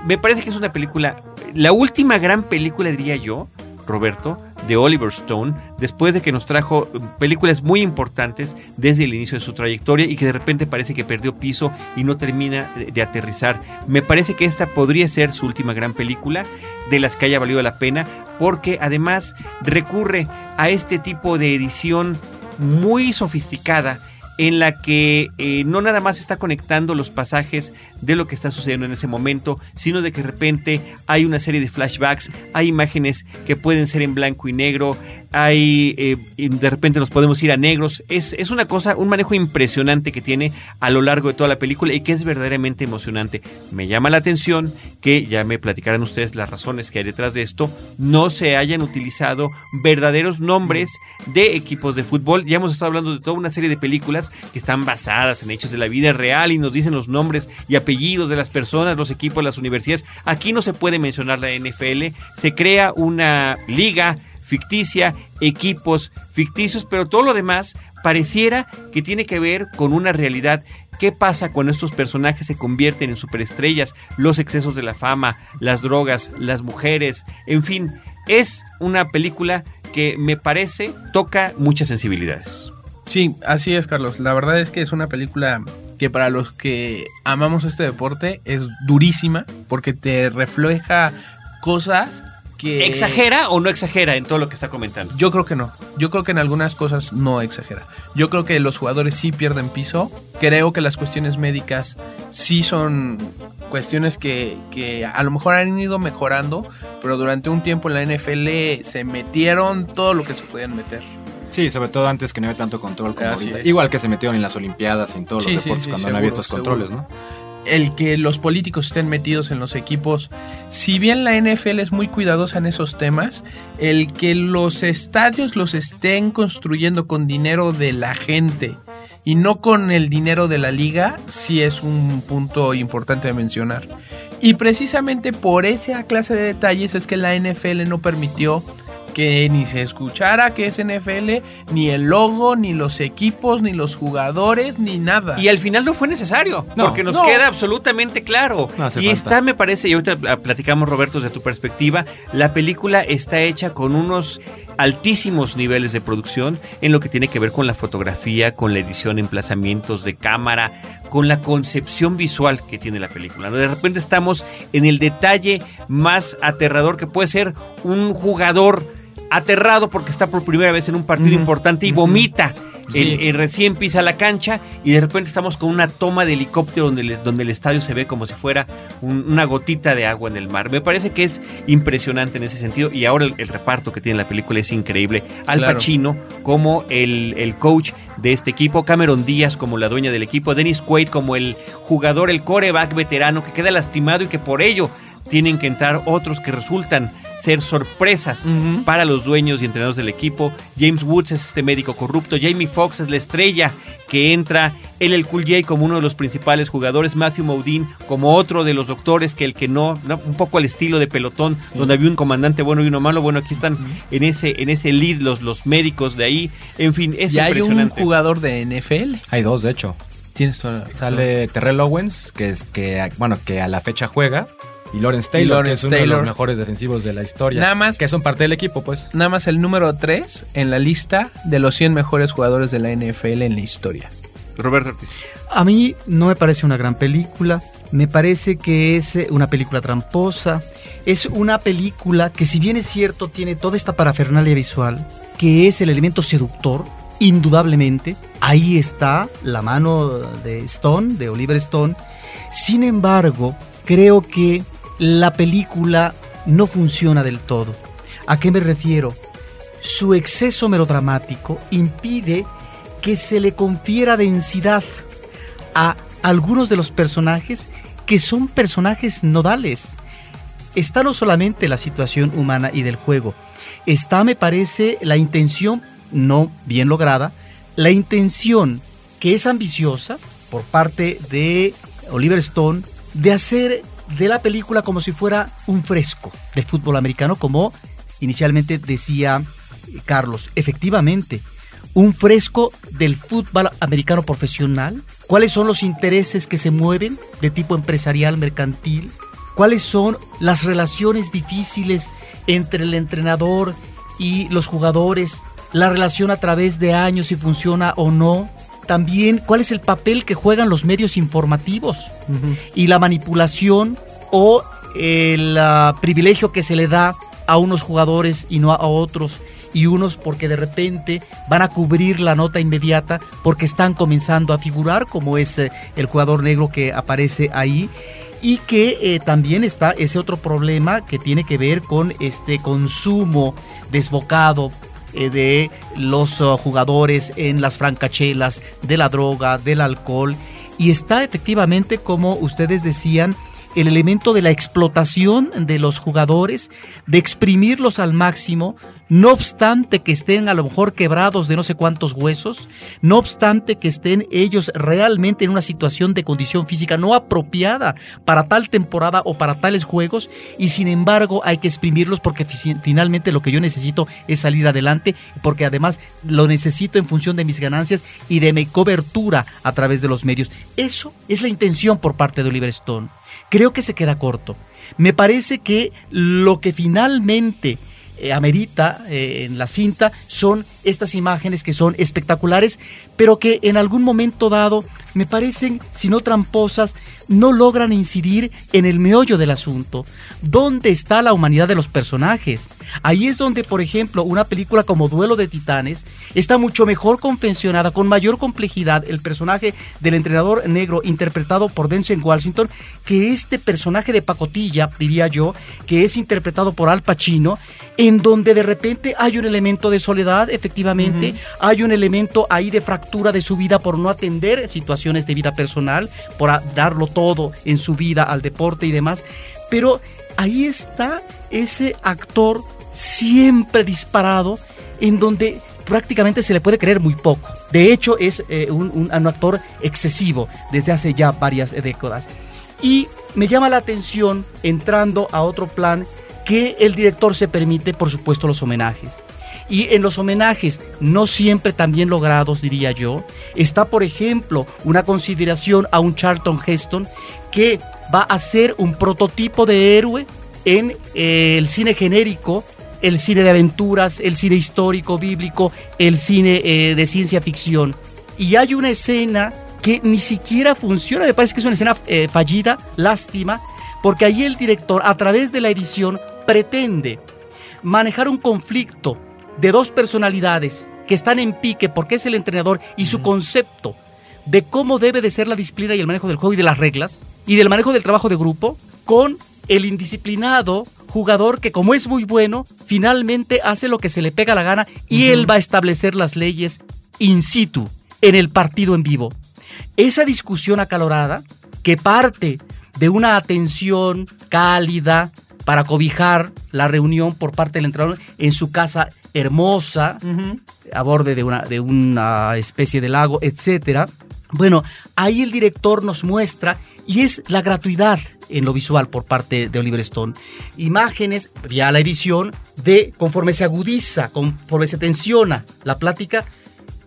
Me parece que es una película, la última gran película, diría yo, Roberto, de Oliver Stone, después de que nos trajo películas muy importantes desde el inicio de su trayectoria y que de repente parece que perdió piso y no termina de, de aterrizar. Me parece que esta podría ser su última gran película, de las que haya valido la pena, porque además recurre a este tipo de edición muy sofisticada en la que eh, no nada más está conectando los pasajes de lo que está sucediendo en ese momento, sino de que de repente hay una serie de flashbacks, hay imágenes que pueden ser en blanco y negro, hay eh, de repente nos podemos ir a negros. Es, es una cosa, un manejo impresionante que tiene a lo largo de toda la película y que es verdaderamente emocionante. Me llama la atención que ya me platicarán ustedes las razones que hay detrás de esto, no se hayan utilizado verdaderos nombres de equipos de fútbol. Ya hemos estado hablando de toda una serie de películas que están basadas en hechos de la vida real y nos dicen los nombres y apellidos de las personas, los equipos, las universidades. Aquí no se puede mencionar la NFL, se crea una liga ficticia, equipos ficticios, pero todo lo demás pareciera que tiene que ver con una realidad. ¿Qué pasa cuando estos personajes se convierten en superestrellas? Los excesos de la fama, las drogas, las mujeres, en fin, es una película que me parece toca muchas sensibilidades. Sí, así es, Carlos. La verdad es que es una película que para los que amamos este deporte es durísima porque te refleja cosas que... ¿Exagera o no exagera en todo lo que está comentando? Yo creo que no. Yo creo que en algunas cosas no exagera. Yo creo que los jugadores sí pierden piso. Creo que las cuestiones médicas sí son cuestiones que, que a lo mejor han ido mejorando, pero durante un tiempo en la NFL se metieron todo lo que se podían meter. Sí, sobre todo antes que no había tanto control como. Igual que se metieron en las Olimpiadas y en todos Sí, los deportes sí, cuando no había seguro, estos controles. ¿no? El que los políticos estén metidos en los equipos, si bien la NFL es muy cuidadosa en esos temas, el que los estadios los estén construyendo con dinero de la gente y no con el dinero de la liga, sí es un punto importante de mencionar. Y precisamente por esa clase de detalles es que la NFL no permitió que ni se escuchara que es NFL, ni el logo, ni los equipos, ni los jugadores, ni nada. Y al final no fue necesario, No, porque nos no. queda absolutamente claro. No y falta. está, me parece, y ahorita ah, platicamos, Roberto, desde tu perspectiva, la película está hecha con unos altísimos niveles de producción en lo que tiene que ver con la fotografía, con la edición, emplazamientos de cámara, con la concepción visual que tiene la película. De repente estamos en el detalle más aterrador que puede ser un jugador aterrado porque está por primera vez en un partido importante y vomita. Sí. El- el recién pisa la cancha y de repente estamos con una toma de helicóptero donde, le- donde el estadio se ve como si fuera un- una gotita de agua en el mar. Me parece que es impresionante en ese sentido y ahora el, el reparto que tiene la película es increíble. Al Claro. Pacino como el, el coach de este equipo, Cameron Díaz como la dueña del equipo, Dennis Quaid como el jugador, el coreback veterano que queda lastimado y que por ello tienen que entrar otros que resultan ser sorpresas para los dueños y entrenadores del equipo. James Woods es este médico corrupto. Jamie Foxx es la estrella que entra. Él, el Cool J, como uno de los principales jugadores. Matthew Modine como otro de los doctores que el que no, no, un poco al estilo de pelotón, donde había un comandante bueno y uno malo. Bueno, aquí están en ese en ese lead los, los médicos de ahí. En fin, es y hay un jugador de NFL. Hay dos, de hecho. Tienes toda la razón. Sale Terrell Owens, que es que, bueno, que a la fecha juega. Y Lawrence Y Taylor, Lawrence que es uno de los mejores defensivos de la historia. Nada más- Que son parte del equipo, pues. Nada más el número 3 en la lista de los 100 mejores jugadores de la NFL en la historia. Roberto Ortiz. A mí no me parece una gran película, me parece que es eh, una película tramposa, es una película que si bien es cierto tiene toda esta parafernalia visual, que es el elemento seductor, indudablemente, ahí está la mano de Stone, de Oliver Stone, sin embargo, creo que la película no funciona del todo. ¿A qué me refiero? Su exceso melodramático impide que se le confiera densidad a algunos de los personajes que son personajes nodales. Está no solamente la situación humana y del juego, está, me parece, la intención, no bien lograda, la intención que es ambiciosa por parte de Oliver Stone de hacer de la película como si fuera un fresco del fútbol americano, como inicialmente decía Carlos. Efectivamente, un fresco del fútbol americano profesional. ¿Cuáles son los intereses que se mueven de tipo empresarial, mercantil? ¿Cuáles son las relaciones difíciles entre el entrenador y los jugadores? La relación a través de años, si funciona o no. También, ¿cuál es el papel que juegan los medios informativos? Y la manipulación o el ah, privilegio que se le da a unos jugadores y no a otros y unos porque de repente van a cubrir la nota inmediata porque están comenzando a figurar como es eh, el jugador negro que aparece ahí y que eh, también está ese otro problema que tiene que ver con este consumo desbocado eh, de los uh, jugadores en las francachelas, de la droga, del alcohol. Y está efectivamente como ustedes decían el elemento de la explotación de los jugadores, de exprimirlos al máximo, no obstante que estén a lo mejor quebrados de no sé cuántos huesos, no obstante que estén ellos realmente en una situación de condición física no apropiada para tal temporada o para tales juegos, y sin embargo hay que exprimirlos porque finalmente lo que yo necesito es salir adelante, porque además lo necesito en función de mis ganancias y de mi cobertura a través de los medios. Eso es la intención por parte de Oliver Stone creo que se queda corto. Me parece que lo que finalmente eh, amerita eh, en la cinta son estas imágenes que son espectaculares, pero que en algún momento dado me parecen, si no tramposas, no logran incidir en el meollo del asunto. ¿Dónde está la humanidad de los personajes? Ahí es donde, por ejemplo, una película como Duelo de Titanes está mucho mejor confeccionada, con mayor complejidad, el personaje del entrenador negro interpretado por Denzel Washington, que este personaje de pacotilla, diría yo, que es interpretado por Al Pacino, en donde de repente hay un elemento de soledad, efectivamente, hay un elemento ahí de fractura de su vida por no atender situaciones de vida personal, por darlo todo en su vida al deporte y demás, pero ahí está ese actor siempre disparado en donde prácticamente se le puede creer muy poco. De hecho, es eh, un, un, actor excesivo desde hace ya varias décadas. Y me llama la atención, entrando a otro plan, que el director se permite, por supuesto, los homenajes. Y en los homenajes, no siempre tan bien logrados, diría yo, está, por ejemplo, una consideración a un Charlton Heston que va a ser un prototipo de héroe en eh, el cine genérico, el cine de aventuras, el cine histórico, bíblico, el cine eh, de ciencia ficción. Y hay una escena que ni siquiera funciona, me parece que es una escena eh, fallida, lástima, porque ahí el director, a través de la edición, pretende manejar un conflicto de dos personalidades que están en pique porque es el entrenador y su concepto de cómo debe de ser la disciplina y el manejo del juego y de las reglas y del manejo del trabajo de grupo con el indisciplinado jugador que como es muy bueno, finalmente hace lo que se le pega la gana y él va a establecer las leyes in situ en el partido en vivo. Esa discusión acalorada que parte de una atención cálida, para cobijar la reunión por parte del entrenador en su casa hermosa, a borde de una, de una especie de lago, etcétera. Bueno, ahí el director nos muestra, y es la gratuidad en lo visual por parte de Oliver Stone. Imágenes, ya la edición, de conforme se agudiza, conforme se tensiona la plática,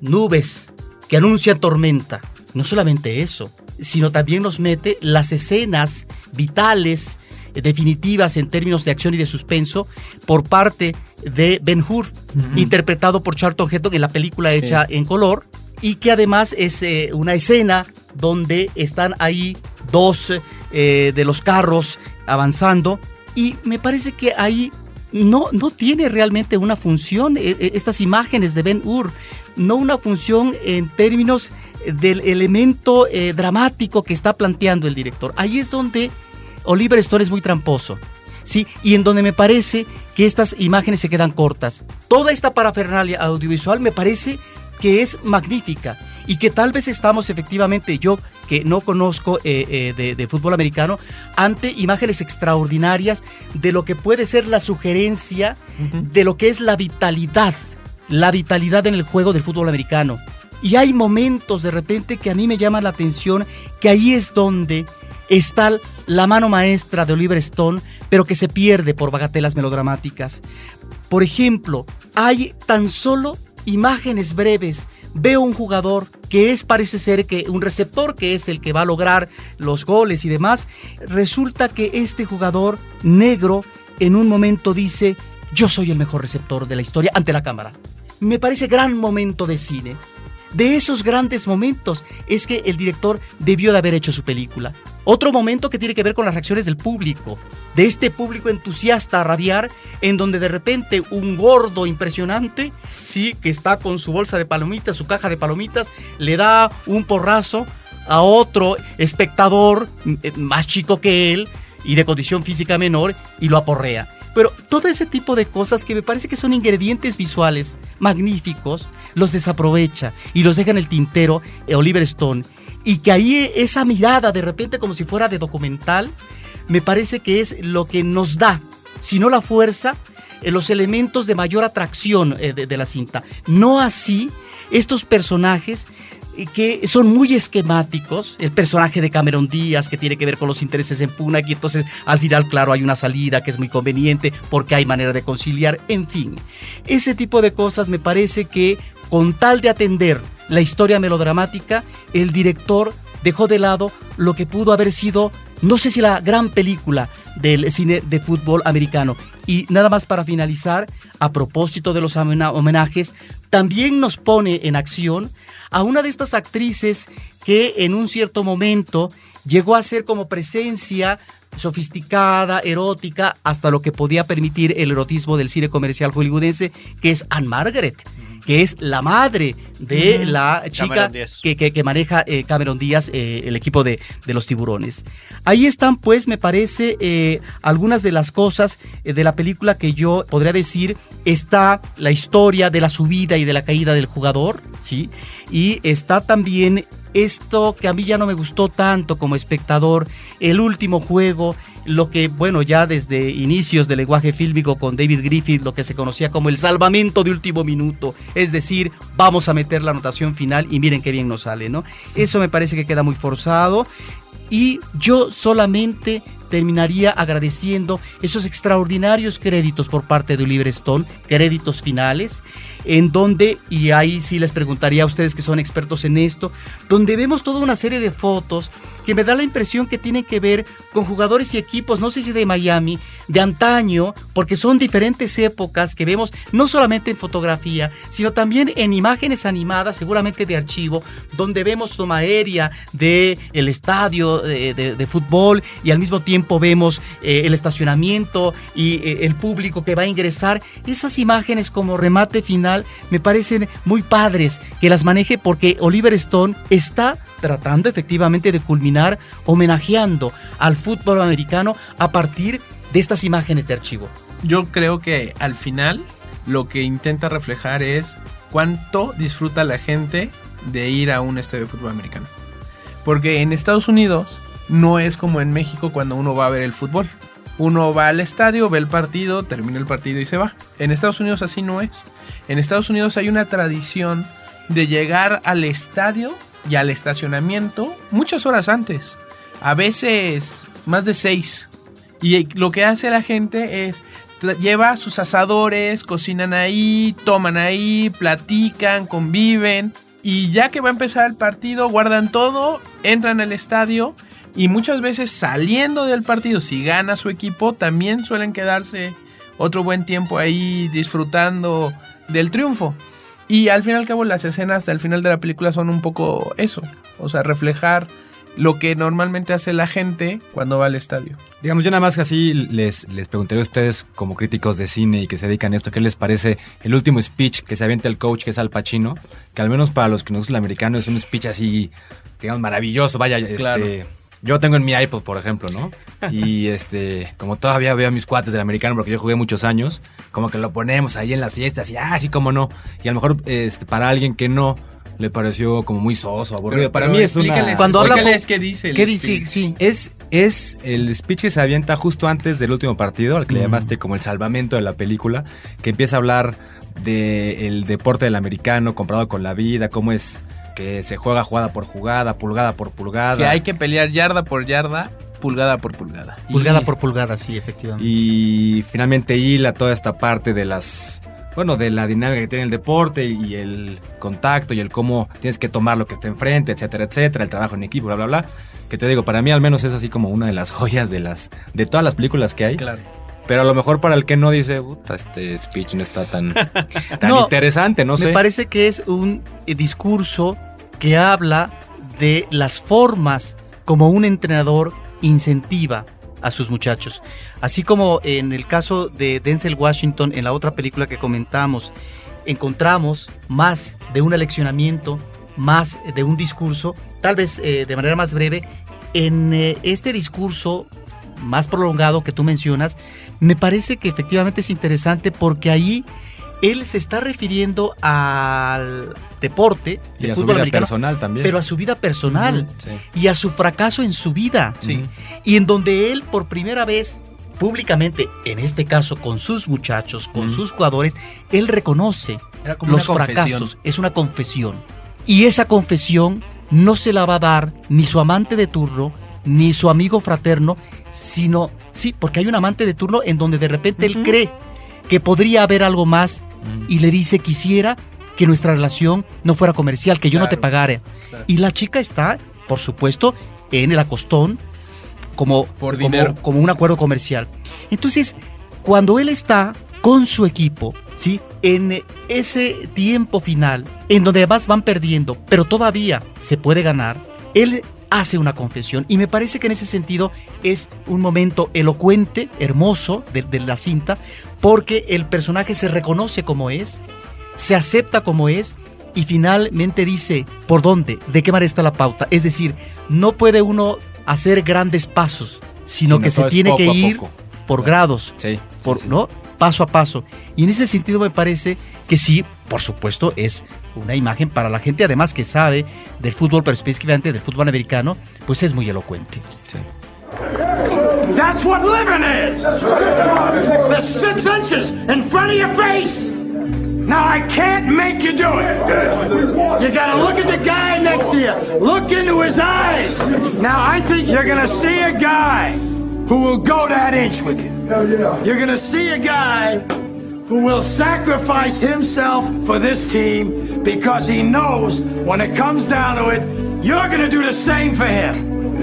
nubes que anuncian tormenta. No solamente eso, sino también nos mete las escenas vitales definitivas en términos de acción y de suspenso por parte de Ben Hur, interpretado por Charlton Heston en la película hecha en color, y que además es eh, una escena donde están ahí dos eh, de los carros avanzando, y me parece que ahí no, no tiene realmente una función, eh, estas imágenes de Ben Hur, no una función en términos del elemento dramático que está planteando el director. Ahí es donde Oliver Stone es muy tramposo. Sí, y en donde me parece que estas imágenes se quedan cortas. Toda esta parafernalia audiovisual me parece que es magnífica y que tal vez estamos efectivamente, yo que no conozco eh, eh, de, de fútbol americano, ante imágenes extraordinarias de lo que puede ser la sugerencia de lo que es la vitalidad, la vitalidad en el juego del fútbol americano. Y hay momentos de repente que a mí me llama la atención que ahí es donde está la mano maestra de Oliver Stone, pero que se pierde por bagatelas melodramáticas. Por ejemplo, hay tan solo imágenes breves. Veo un jugador que es, parece ser que un receptor que es el que va a lograr los goles y demás. Resulta que este jugador negro en un momento dice, yo soy el mejor receptor de la historia ante la cámara. Me parece gran momento de cine. De esos grandes momentos es que el director debió de haber hecho su película. Otro momento que tiene que ver con las reacciones del público, de este público entusiasta a rabiar, en donde de repente un gordo impresionante, sí, que está con su bolsa de palomitas, su caja de palomitas, le da un porrazo a otro espectador eh, más chico que él y de condición física menor y lo aporrea. Pero todo ese tipo de cosas que me parece que son ingredientes visuales magníficos, los desaprovecha y los deja en el tintero eh, Oliver Stone. Y que ahí esa mirada de repente como si fuera de documental, me parece que es lo que nos da, si no la fuerza, eh, los elementos de mayor atracción eh, de, la cinta. No así estos personajes eh, que son muy esquemáticos. El personaje de Cameron Díaz, que tiene que ver con los intereses en Puna, y entonces al final, claro, hay una salida que es muy conveniente porque hay manera de conciliar. En fin, ese tipo de cosas me parece que con tal de atender la historia melodramática, el director dejó de lado lo que pudo haber sido, no sé si la gran película del cine de fútbol americano. Y nada más para finalizar, a propósito de los homena- homenajes, también nos pone en acción a una de estas actrices que en un cierto momento llegó a ser como presencia sofisticada, erótica, hasta lo que podía permitir el erotismo del cine comercial hollywoodense, que es Anne Margaret, que es la madre de la chica que, que- que maneja eh, Cameron Díaz, eh, el equipo de, de los tiburones. Ahí están, pues, me parece, eh, algunas de las cosas de la película que yo podría decir. Está la historia de la subida y de la caída del jugador, ¿sí? Y está también esto que a mí ya no me gustó tanto como espectador, el último juego, lo que, bueno, ya desde inicios del lenguaje fílmico con David Griffith, lo que se conocía como el salvamento de último minuto, es decir, vamos a meter la anotación final y miren qué bien nos sale, ¿no? Eso me parece que queda muy forzado y yo solamente terminaría agradeciendo esos extraordinarios créditos por parte de Oliver Stone, créditos finales, en donde, y ahí sí les preguntaría a ustedes que son expertos en esto, donde vemos toda una serie de fotos que me da la impresión que tienen que ver con jugadores y equipos, no sé si de Miami, de antaño, porque son diferentes épocas que vemos no solamente en fotografía, sino también en imágenes animadas, seguramente de archivo, donde vemos toma aérea de el estadio de, de- de fútbol y al mismo tiempo vemos eh, el estacionamiento y eh, el público que va a ingresar. Esas imágenes como remate final me parecen muy padres que las maneje porque Oliver Stone está tratando efectivamente de culminar homenajeando al fútbol americano a partir de estas imágenes de archivo. Yo creo que al final lo que intenta reflejar es cuánto disfruta la gente de ir a un estadio de fútbol americano. Porque en Estados Unidos no es como en México cuando uno va a ver el fútbol. Uno va al estadio, ve el partido, termina el partido y se va. En Estados Unidos así no es. En Estados Unidos hay una tradición de llegar al estadio y al estacionamiento muchas horas antes. A veces más de seis. Y lo que hace la gente es lleva sus asadores, cocinan ahí, toman ahí, platican, conviven. Y ya que va a empezar el partido, guardan todo, entran al estadio y muchas veces saliendo del partido, si gana su equipo, también suelen quedarse otro buen tiempo ahí disfrutando del triunfo. Y al fin y al cabo las escenas del final de la película son un poco eso, o sea, reflejar lo que normalmente hace la gente cuando va al estadio. Digamos, yo nada más que así les, les preguntaría a ustedes, como críticos de cine y que se dedican a esto, ¿qué les parece el último speech que se avienta el coach, que es Al Pacino? Que al menos para los que nos gusta el americano es un speech así, digamos, maravilloso. Vaya, Claro. este. Yo tengo en mi iPod, por ejemplo, ¿no? Y este, como todavía veo a mis cuates del americano, porque yo jugué muchos años, como que lo ponemos ahí en las fiestas y ah, sí, como no. Y a lo mejor este, para alguien que no le pareció como muy soso, aburrido. Pero- Para pero mí es una... Cuando habla qué dice el ¿Qué dice? Sí. Es, es el speech que se avienta justo antes del último partido, al que le llamaste como el salvamento de la película, que empieza a hablar del deporte del americano comparado con la vida, cómo es que se juega jugada por jugada, pulgada por pulgada. Que hay que pelear yarda por yarda, pulgada por pulgada. Pulgada Y- por pulgada, sí, efectivamente. Y finalmente hila toda esta parte de las. Bueno, de la dinámica que tiene el deporte y el contacto y el cómo tienes que tomar lo que está enfrente, etcétera, etcétera, el trabajo en equipo, bla, bla, bla. Que te digo, para mí al menos es así como una de las joyas de las de todas las películas que hay. Claro. Pero a lo mejor para el que no dice, puta, este speech no está tan, tan No, interesante, no sé. Me parece que es un eh, discurso que habla de las formas como un entrenador incentiva a sus muchachos. Así como en el caso de Denzel Washington, en la otra película que comentamos, encontramos más de un aleccionamiento, más de un discurso, tal vez eh, de manera más breve, en eh, este discurso más prolongado que tú mencionas, me parece que efectivamente es interesante porque ahí él se está refiriendo al deporte, y del a su vida americano, personal también. pero a su vida personal sí. y a su fracaso en su vida. Sí. Y en donde él por primera vez públicamente, en este caso con sus muchachos, con sus jugadores, él reconoce los fracasos. Es una confesión. Y esa confesión no se la va a dar ni su amante de turno, ni su amigo fraterno, sino, sí, porque hay un amante de turno en donde de repente él cree que podría haber algo más Ujú. y le dice quisiera que nuestra relación no fuera comercial, que yo no te pagara. claro. Y la chica está, por supuesto, en el acostón como, Por como- dinero. como un acuerdo comercial. Entonces, cuando él está con su equipo, ¿sí? En ese tiempo final, en donde además van perdiendo, pero todavía se puede ganar, él hace una confesión y me parece que en ese sentido es un momento elocuente, hermoso de, de la cinta, porque el personaje se reconoce como es, se acepta como es y finalmente dice por dónde, de qué manera está la pauta. Es decir, no puede uno hacer grandes pasos, sino que se tiene que ir poco. por grados, Sí, sí, por, sí. ¿no? Paso a paso. Y en ese sentido me parece que sí, por supuesto, es una imagen para la gente, además que sabe del fútbol, pero específicamente del fútbol americano, pues es muy elocuente. Sí. That's what living is. The six inches in front of your face. Now I can't make you do it. You gotta look at the guy next to you. Look into his eyes. Now I think you're gonna see a guy who will go that inch with you. You're gonna see a guy who will sacrifice himself for this team because he knows when it comes down to it, you're gonna do the same for him.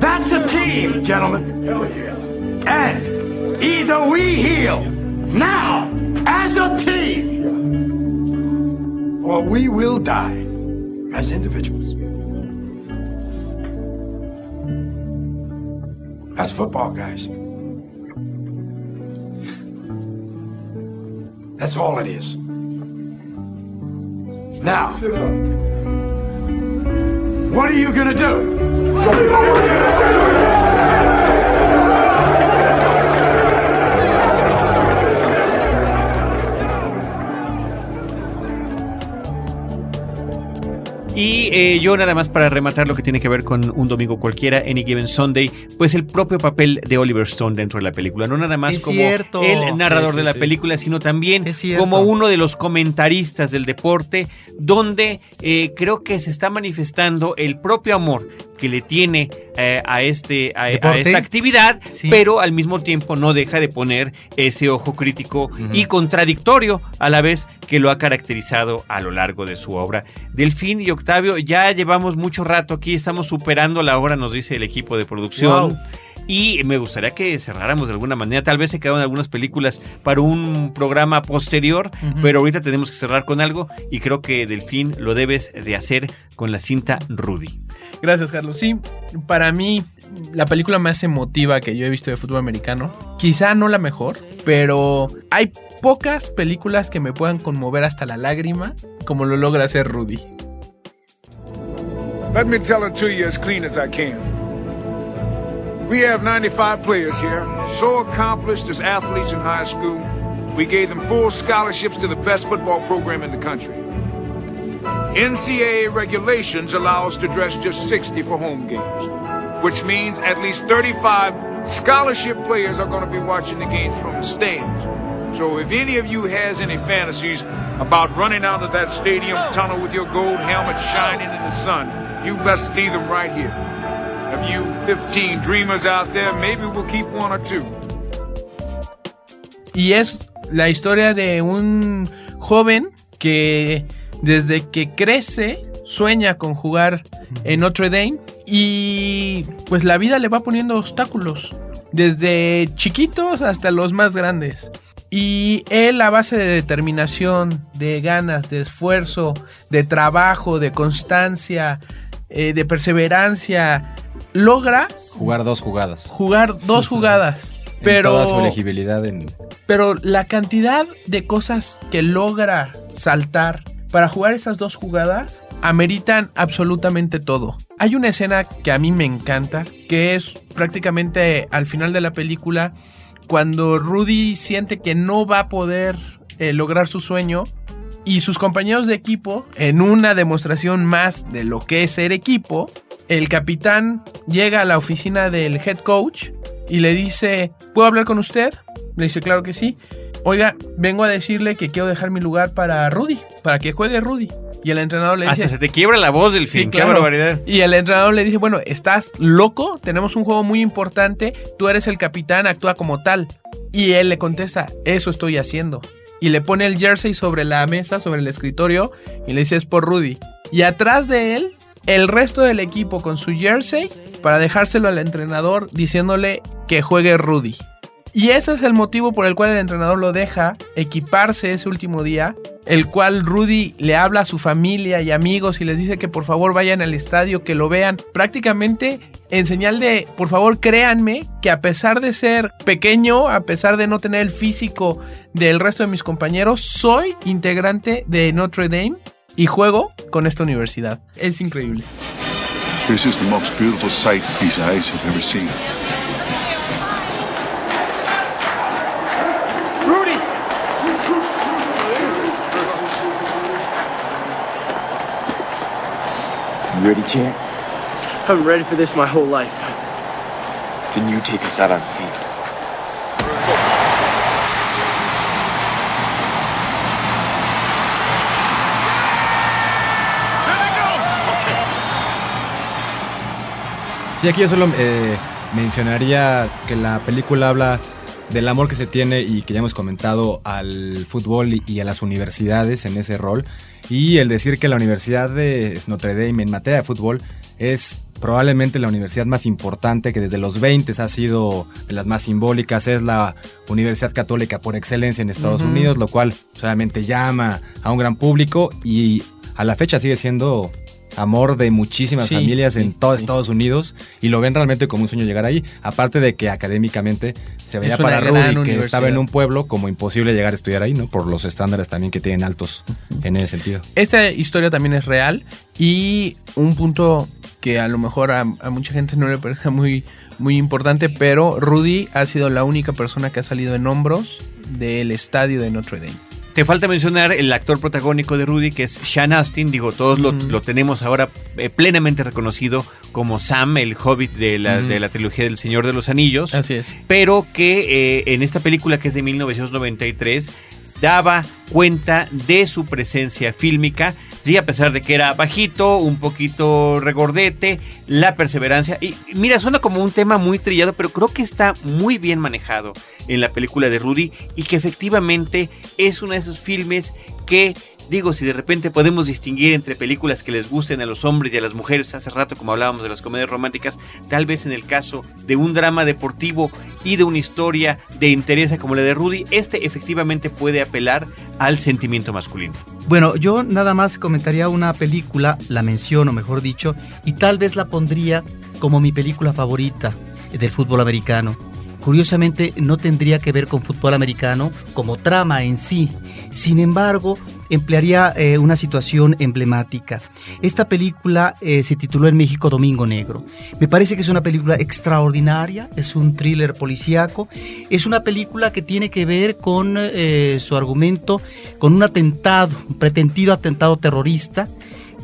That's the team, gentlemen. And either we heal now as a team, or we will die as individuals. That's football, guys. That's all it is. Now, what are you gonna do? Y eh, yo nada más para rematar lo que tiene que ver con un domingo cualquiera, Any Given Sunday, pues el propio papel de Oliver Stone dentro de la película, no nada más Es como cierto. el narrador Sí, sí, de la sí. película, sino también como uno de los comentaristas del deporte, donde eh, creo que se está manifestando el propio amor que le tiene eh, a, este, a, esta actividad, Sí. pero al mismo tiempo no deja de poner ese ojo crítico y contradictorio a la vez que lo ha caracterizado a lo largo de su obra. Delfín y Octavio, ya llevamos mucho rato aquí, estamos superando la hora, nos dice el equipo de producción. Wow. Y me gustaría que cerráramos de alguna manera. Tal vez se quedaron algunas películas para un programa posterior, pero ahorita tenemos que cerrar con algo y creo que Delfín lo debes de hacer con la cinta Rudy. Gracias, Carlos. Sí, para mí la película más emotiva que yo he visto de fútbol americano, quizá no la mejor, pero hay pocas películas que me puedan conmover hasta la lágrima como lo logra hacer Rudy. Let me tell it to you as clean as I can. We have 95 players here, so accomplished as athletes in high school. We gave them full scholarships to the best football program in the country. NCAA regulations allow us to dress just 60 for home games, which means at least 35 scholarship players are going to be watching the games from the stands. So if any of you has any fantasies about running out of that stadium tunnel with your gold helmet shining in the sun, you best leave them right here. Of you 15 dreamers out there, maybe we'll keep one or two. Y es la historia de un joven que desde que crece sueña con jugar en Notre Dame y pues la vida le va poniendo obstáculos, desde chiquitos hasta los más grandes. Y él a base de determinación, de ganas, de esfuerzo, de trabajo, de constancia, eh, de perseverancia, logra Jugar dos jugadas. jugar dos jugadas. En Pero toda su elegibilidad en... pero la cantidad de cosas que logra saltar para jugar esas dos jugadas ameritan absolutamente todo. Hay una escena que a mí me encanta, que es prácticamente al final de la película, cuando Rudy siente que no va a poder eh, lograr su sueño y sus compañeros de equipo, en una demostración más de lo que es ser equipo, el capitán llega a la oficina del head coach y le dice, ¿puedo hablar con usted? Le dice, claro que sí. Oiga, vengo a decirle que quiero dejar mi lugar para Rudy, para que juegue Rudy. Y el entrenador le dice... Hasta se te quiebra la voz del Sí, fin, qué barbaridad. Y el entrenador le dice, bueno, ¿estás loco? Tenemos un juego muy importante, tú eres el capitán, actúa como tal. Y él le contesta, eso estoy haciendo. Y le pone el jersey sobre la mesa, sobre el escritorio, y le dice, es por Rudy. Y atrás de él, el resto del equipo con su jersey para dejárselo al entrenador diciéndole que juegue Rudy. Y ese es el motivo por el cual el entrenador lo deja equiparse ese último día, el cual Rudy le habla a su familia y amigos y les dice que por favor vayan al estadio, que lo vean, prácticamente en señal de, por favor créanme que a pesar de ser pequeño, a pesar de no tener el físico del resto de mis compañeros, soy integrante de Notre Dame y juego con esta universidad. Es increíble. This is the most beautiful sight these eyes have ever seen. Rudy! You ready, champ? I've been ready for this my whole life. Then you take us out on the Sí, aquí yo solo eh, mencionaría que la película habla del amor que se tiene y que ya hemos comentado al fútbol y, y a las universidades en ese rol. Y el decir que la Universidad de Notre Dame en materia de fútbol es probablemente la universidad más importante que desde los 20 ha sido de las más simbólicas, es la universidad católica por excelencia en Estados. Unidos, lo cual solamente llama a un gran público y a la fecha sigue siendo amor de muchísimas Sí, familias sí, en todo sí. Estados Unidos y lo ven realmente como un sueño llegar ahí, aparte de que académicamente se veía para Rudy que estaba en un pueblo como imposible llegar a estudiar ahí, ¿no? Por los estándares también que tienen altos en ese sentido. Esta historia también es real y un punto que a lo mejor a, a mucha gente no le parece muy, muy importante, pero Rudy ha sido la única persona que ha salido en hombros del estadio de Notre Dame. Te falta mencionar el actor protagónico de Rudy, que es Sean Astin. Digo, todos lo, lo tenemos ahora eh, plenamente reconocido como Sam, el hobbit de la, de la trilogía del Señor de los Anillos. Así es. Pero que eh, en esta película, que es de 1993, daba cuenta de su presencia fílmica. Sí, a pesar de que era bajito, un poquito regordete, la perseverancia. Y mira, suena como un tema muy trillado, pero creo que está muy bien manejado en la película de Rudy y que efectivamente es uno de esos filmes que, digo, si de repente podemos distinguir entre películas que les gusten a los hombres y a las mujeres, hace rato como hablábamos de las comedias románticas, tal vez en el caso de un drama deportivo y de una historia de interés como la de Rudy, este efectivamente puede apelar al sentimiento masculino. Bueno, yo nada más comentaría una película, la menciono mejor dicho, y tal vez la pondría como mi película favorita del fútbol americano. Curiosamente no tendría que ver con fútbol americano como trama en sí, sin embargo emplearía eh, una situación emblemática. Esta película eh, se tituló en México Domingo Negro. Me parece que es una película extraordinaria, es un thriller policíaco, es una película que tiene que ver con eh, su argumento, con un atentado, un pretendido atentado terrorista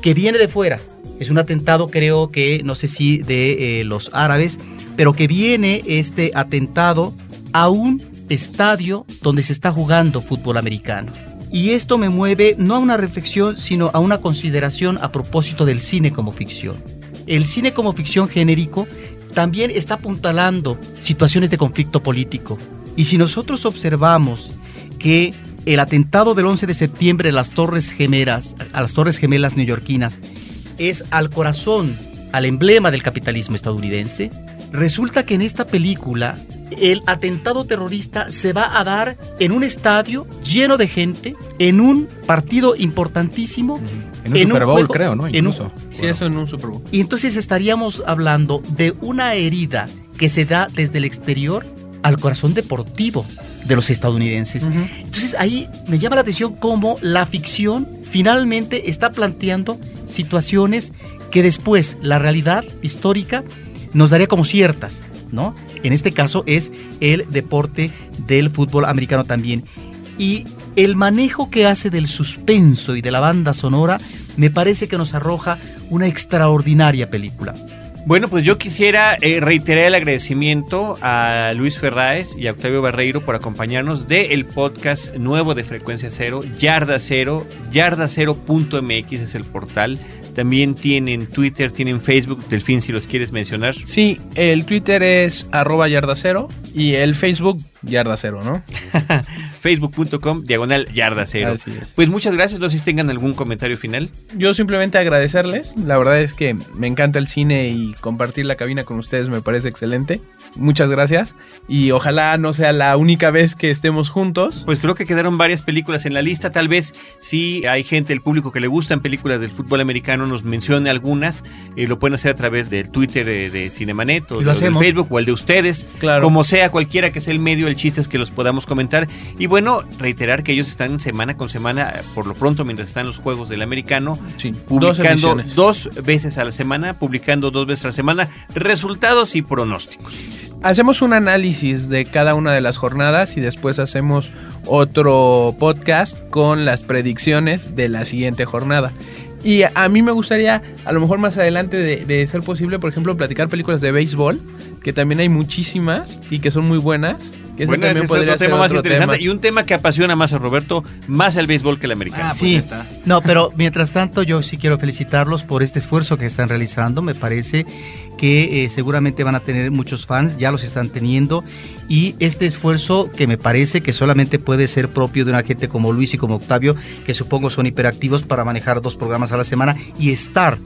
que viene de fuera. Es un atentado, creo que, no sé si de los árabes, pero que viene este atentado a un estadio donde se está jugando fútbol americano. Y esto me mueve no a una reflexión, sino a una consideración a propósito del cine como ficción. El cine como ficción genérico también está apuntalando situaciones de conflicto político. Y si nosotros observamos que el atentado del 11 de septiembre a las Torres Gemelas, a las Torres Gemelas neoyorquinas, es al corazón, al emblema del capitalismo estadounidense, resulta que en esta película el atentado terrorista se va a dar en un estadio lleno de gente, en un partido importantísimo. En un Super Bowl, creo, ¿no? En un, Incluso. Sí, eso en un Super Bowl. y entonces estaríamos hablando de una herida que se da desde el exterior al corazón deportivo de los estadounidenses. Entonces ahí me llama la atención cómo la ficción finalmente está planteando situaciones que después la realidad histórica nos daría como ciertas, ¿no? En este caso es el deporte del fútbol americano también. Y el manejo que hace del suspenso y de la banda sonora me parece que nos arroja una extraordinaria película. Bueno, pues yo quisiera eh, reiterar el agradecimiento a Luis Ferráez y a Octavio Barreiro por acompañarnos del el podcast nuevo de Frecuencia Cero, Yarda Cero, yardacero.mx es el portal. También tienen Twitter, tienen Facebook, Delfín, si los quieres mencionar. Sí, el Twitter es arroba yardacero y el Facebook yardacero, ¿no? Facebook.com, diagonal yarda cero. Así es. Pues muchas gracias, no sé si tengan algún comentario final. Yo simplemente agradecerles. La verdad es que me encanta el cine y compartir la cabina con ustedes me parece excelente. Muchas gracias. Y ojalá no sea la única vez que estemos juntos. Pues creo que quedaron varias películas en la lista. Tal vez si hay gente, el público que le gustan películas del fútbol americano, nos mencione algunas. Eh, lo pueden hacer a través del Twitter de, de Cinemanet o lo del. Facebook o el de ustedes. Claro. Como sea, cualquiera que sea el medio, el chiste es que los podamos comentar. Y bueno, reiterar que ellos están semana con semana, por lo pronto, mientras están los juegos del americano, publicando dos veces a la semana, publicando dos veces a la semana resultados y pronósticos. Hacemos un análisis de cada una de las jornadas y después hacemos otro podcast con las predicciones de la siguiente jornada. Y a mí me gustaría, a lo mejor más adelante, de, de ser posible, por ejemplo, platicar películas de béisbol, que también hay muchísimas y que son muy buenas. Que ese Bueno, ese también es podría otro ser tema más otro interesante tema. y un tema que apasiona más a Roberto, más el béisbol que el americano. sí, no, pero mientras tanto yo sí quiero felicitarlos por este esfuerzo que están realizando. Me parece que eh, seguramente van a tener muchos fans, ya los están teniendo. Y este esfuerzo que me parece que solamente puede ser propio de una gente como Luis y como Octavio, que supongo son hiperactivos para manejar dos programas a la semana y estar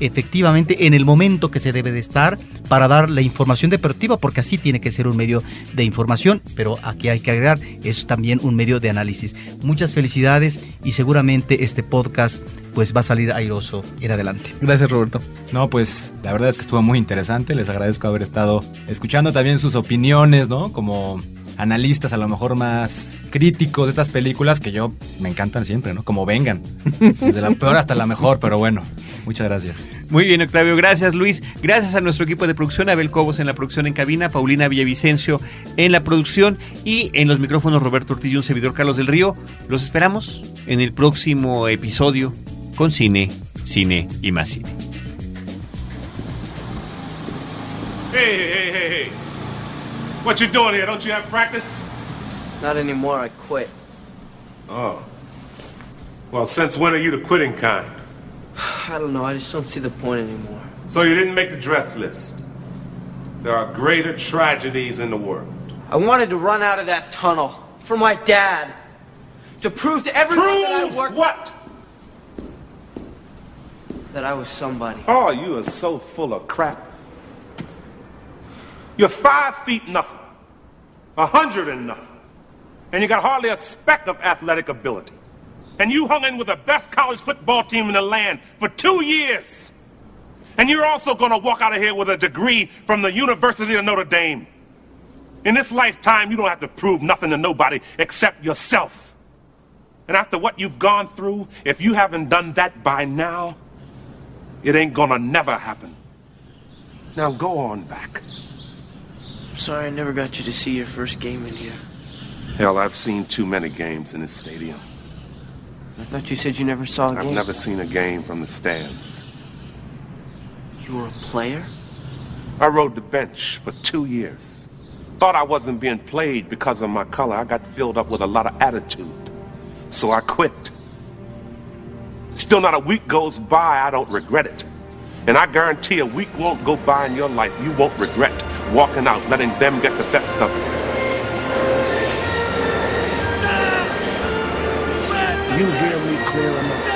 efectivamente en el momento que se debe de estar para dar la información deportiva, porque así tiene que ser un medio de información, pero aquí hay que agregar, es también un medio de análisis. Muchas felicidades y seguramente este podcast pues va a salir airoso en adelante. Gracias Roberto. No, pues la verdad es que estuvo muy interesante. Les agradezco haber estado escuchando también sus opiniones, ¿no? Como analistas a lo mejor más críticos de estas películas que yo me encantan siempre, ¿no? Como vengan. Desde la peor hasta la mejor, pero bueno, muchas gracias. Muy bien, Octavio. Gracias, Luis. Gracias a nuestro equipo de producción, Abel Cobos en la producción en cabina, Paulina Villavicencio en la producción y en los micrófonos Roberto Ortiz y un servidor Carlos del Río. Los esperamos en el próximo episodio con cine, cine y más cine. Hey, hey, hey, hey. What you doing here? Don't you have practice? Not anymore, I quit. Oh. Well, since when are you the quitting kind? I don't know, I just don't see the point anymore. So you didn't make the dress list. There are greater tragedies in the world. I wanted to run out of that tunnel for my dad. To prove to everyone that I worked. what? That I was somebody. Oh, you are so full of crap. You're five feet nothing, a hundred and nothing, and you got hardly a speck of athletic ability. And you hung in with the best college football team in the land for two years. And you're also going to walk out of here with a degree from the University of Notre Dame. In this lifetime, you don't have to prove nothing to nobody except yourself. And after what you've gone through, if you haven't done that by now, it ain't gonna never happen. Now go on back. Sorry I never got you to see your first game in here. Hell, I've seen too many games in this stadium. I thought you said you never saw a I've game. never seen a game from the stands. You were a player? I rode the bench for two years. Thought I wasn't being played because of my color. I got filled up with a lot of attitude. So I quit. Still not a week goes by, I don't regret it. And I guarantee a week won't go by in your life you won't regret walking out, letting them get the best of you. You hear me clear enough?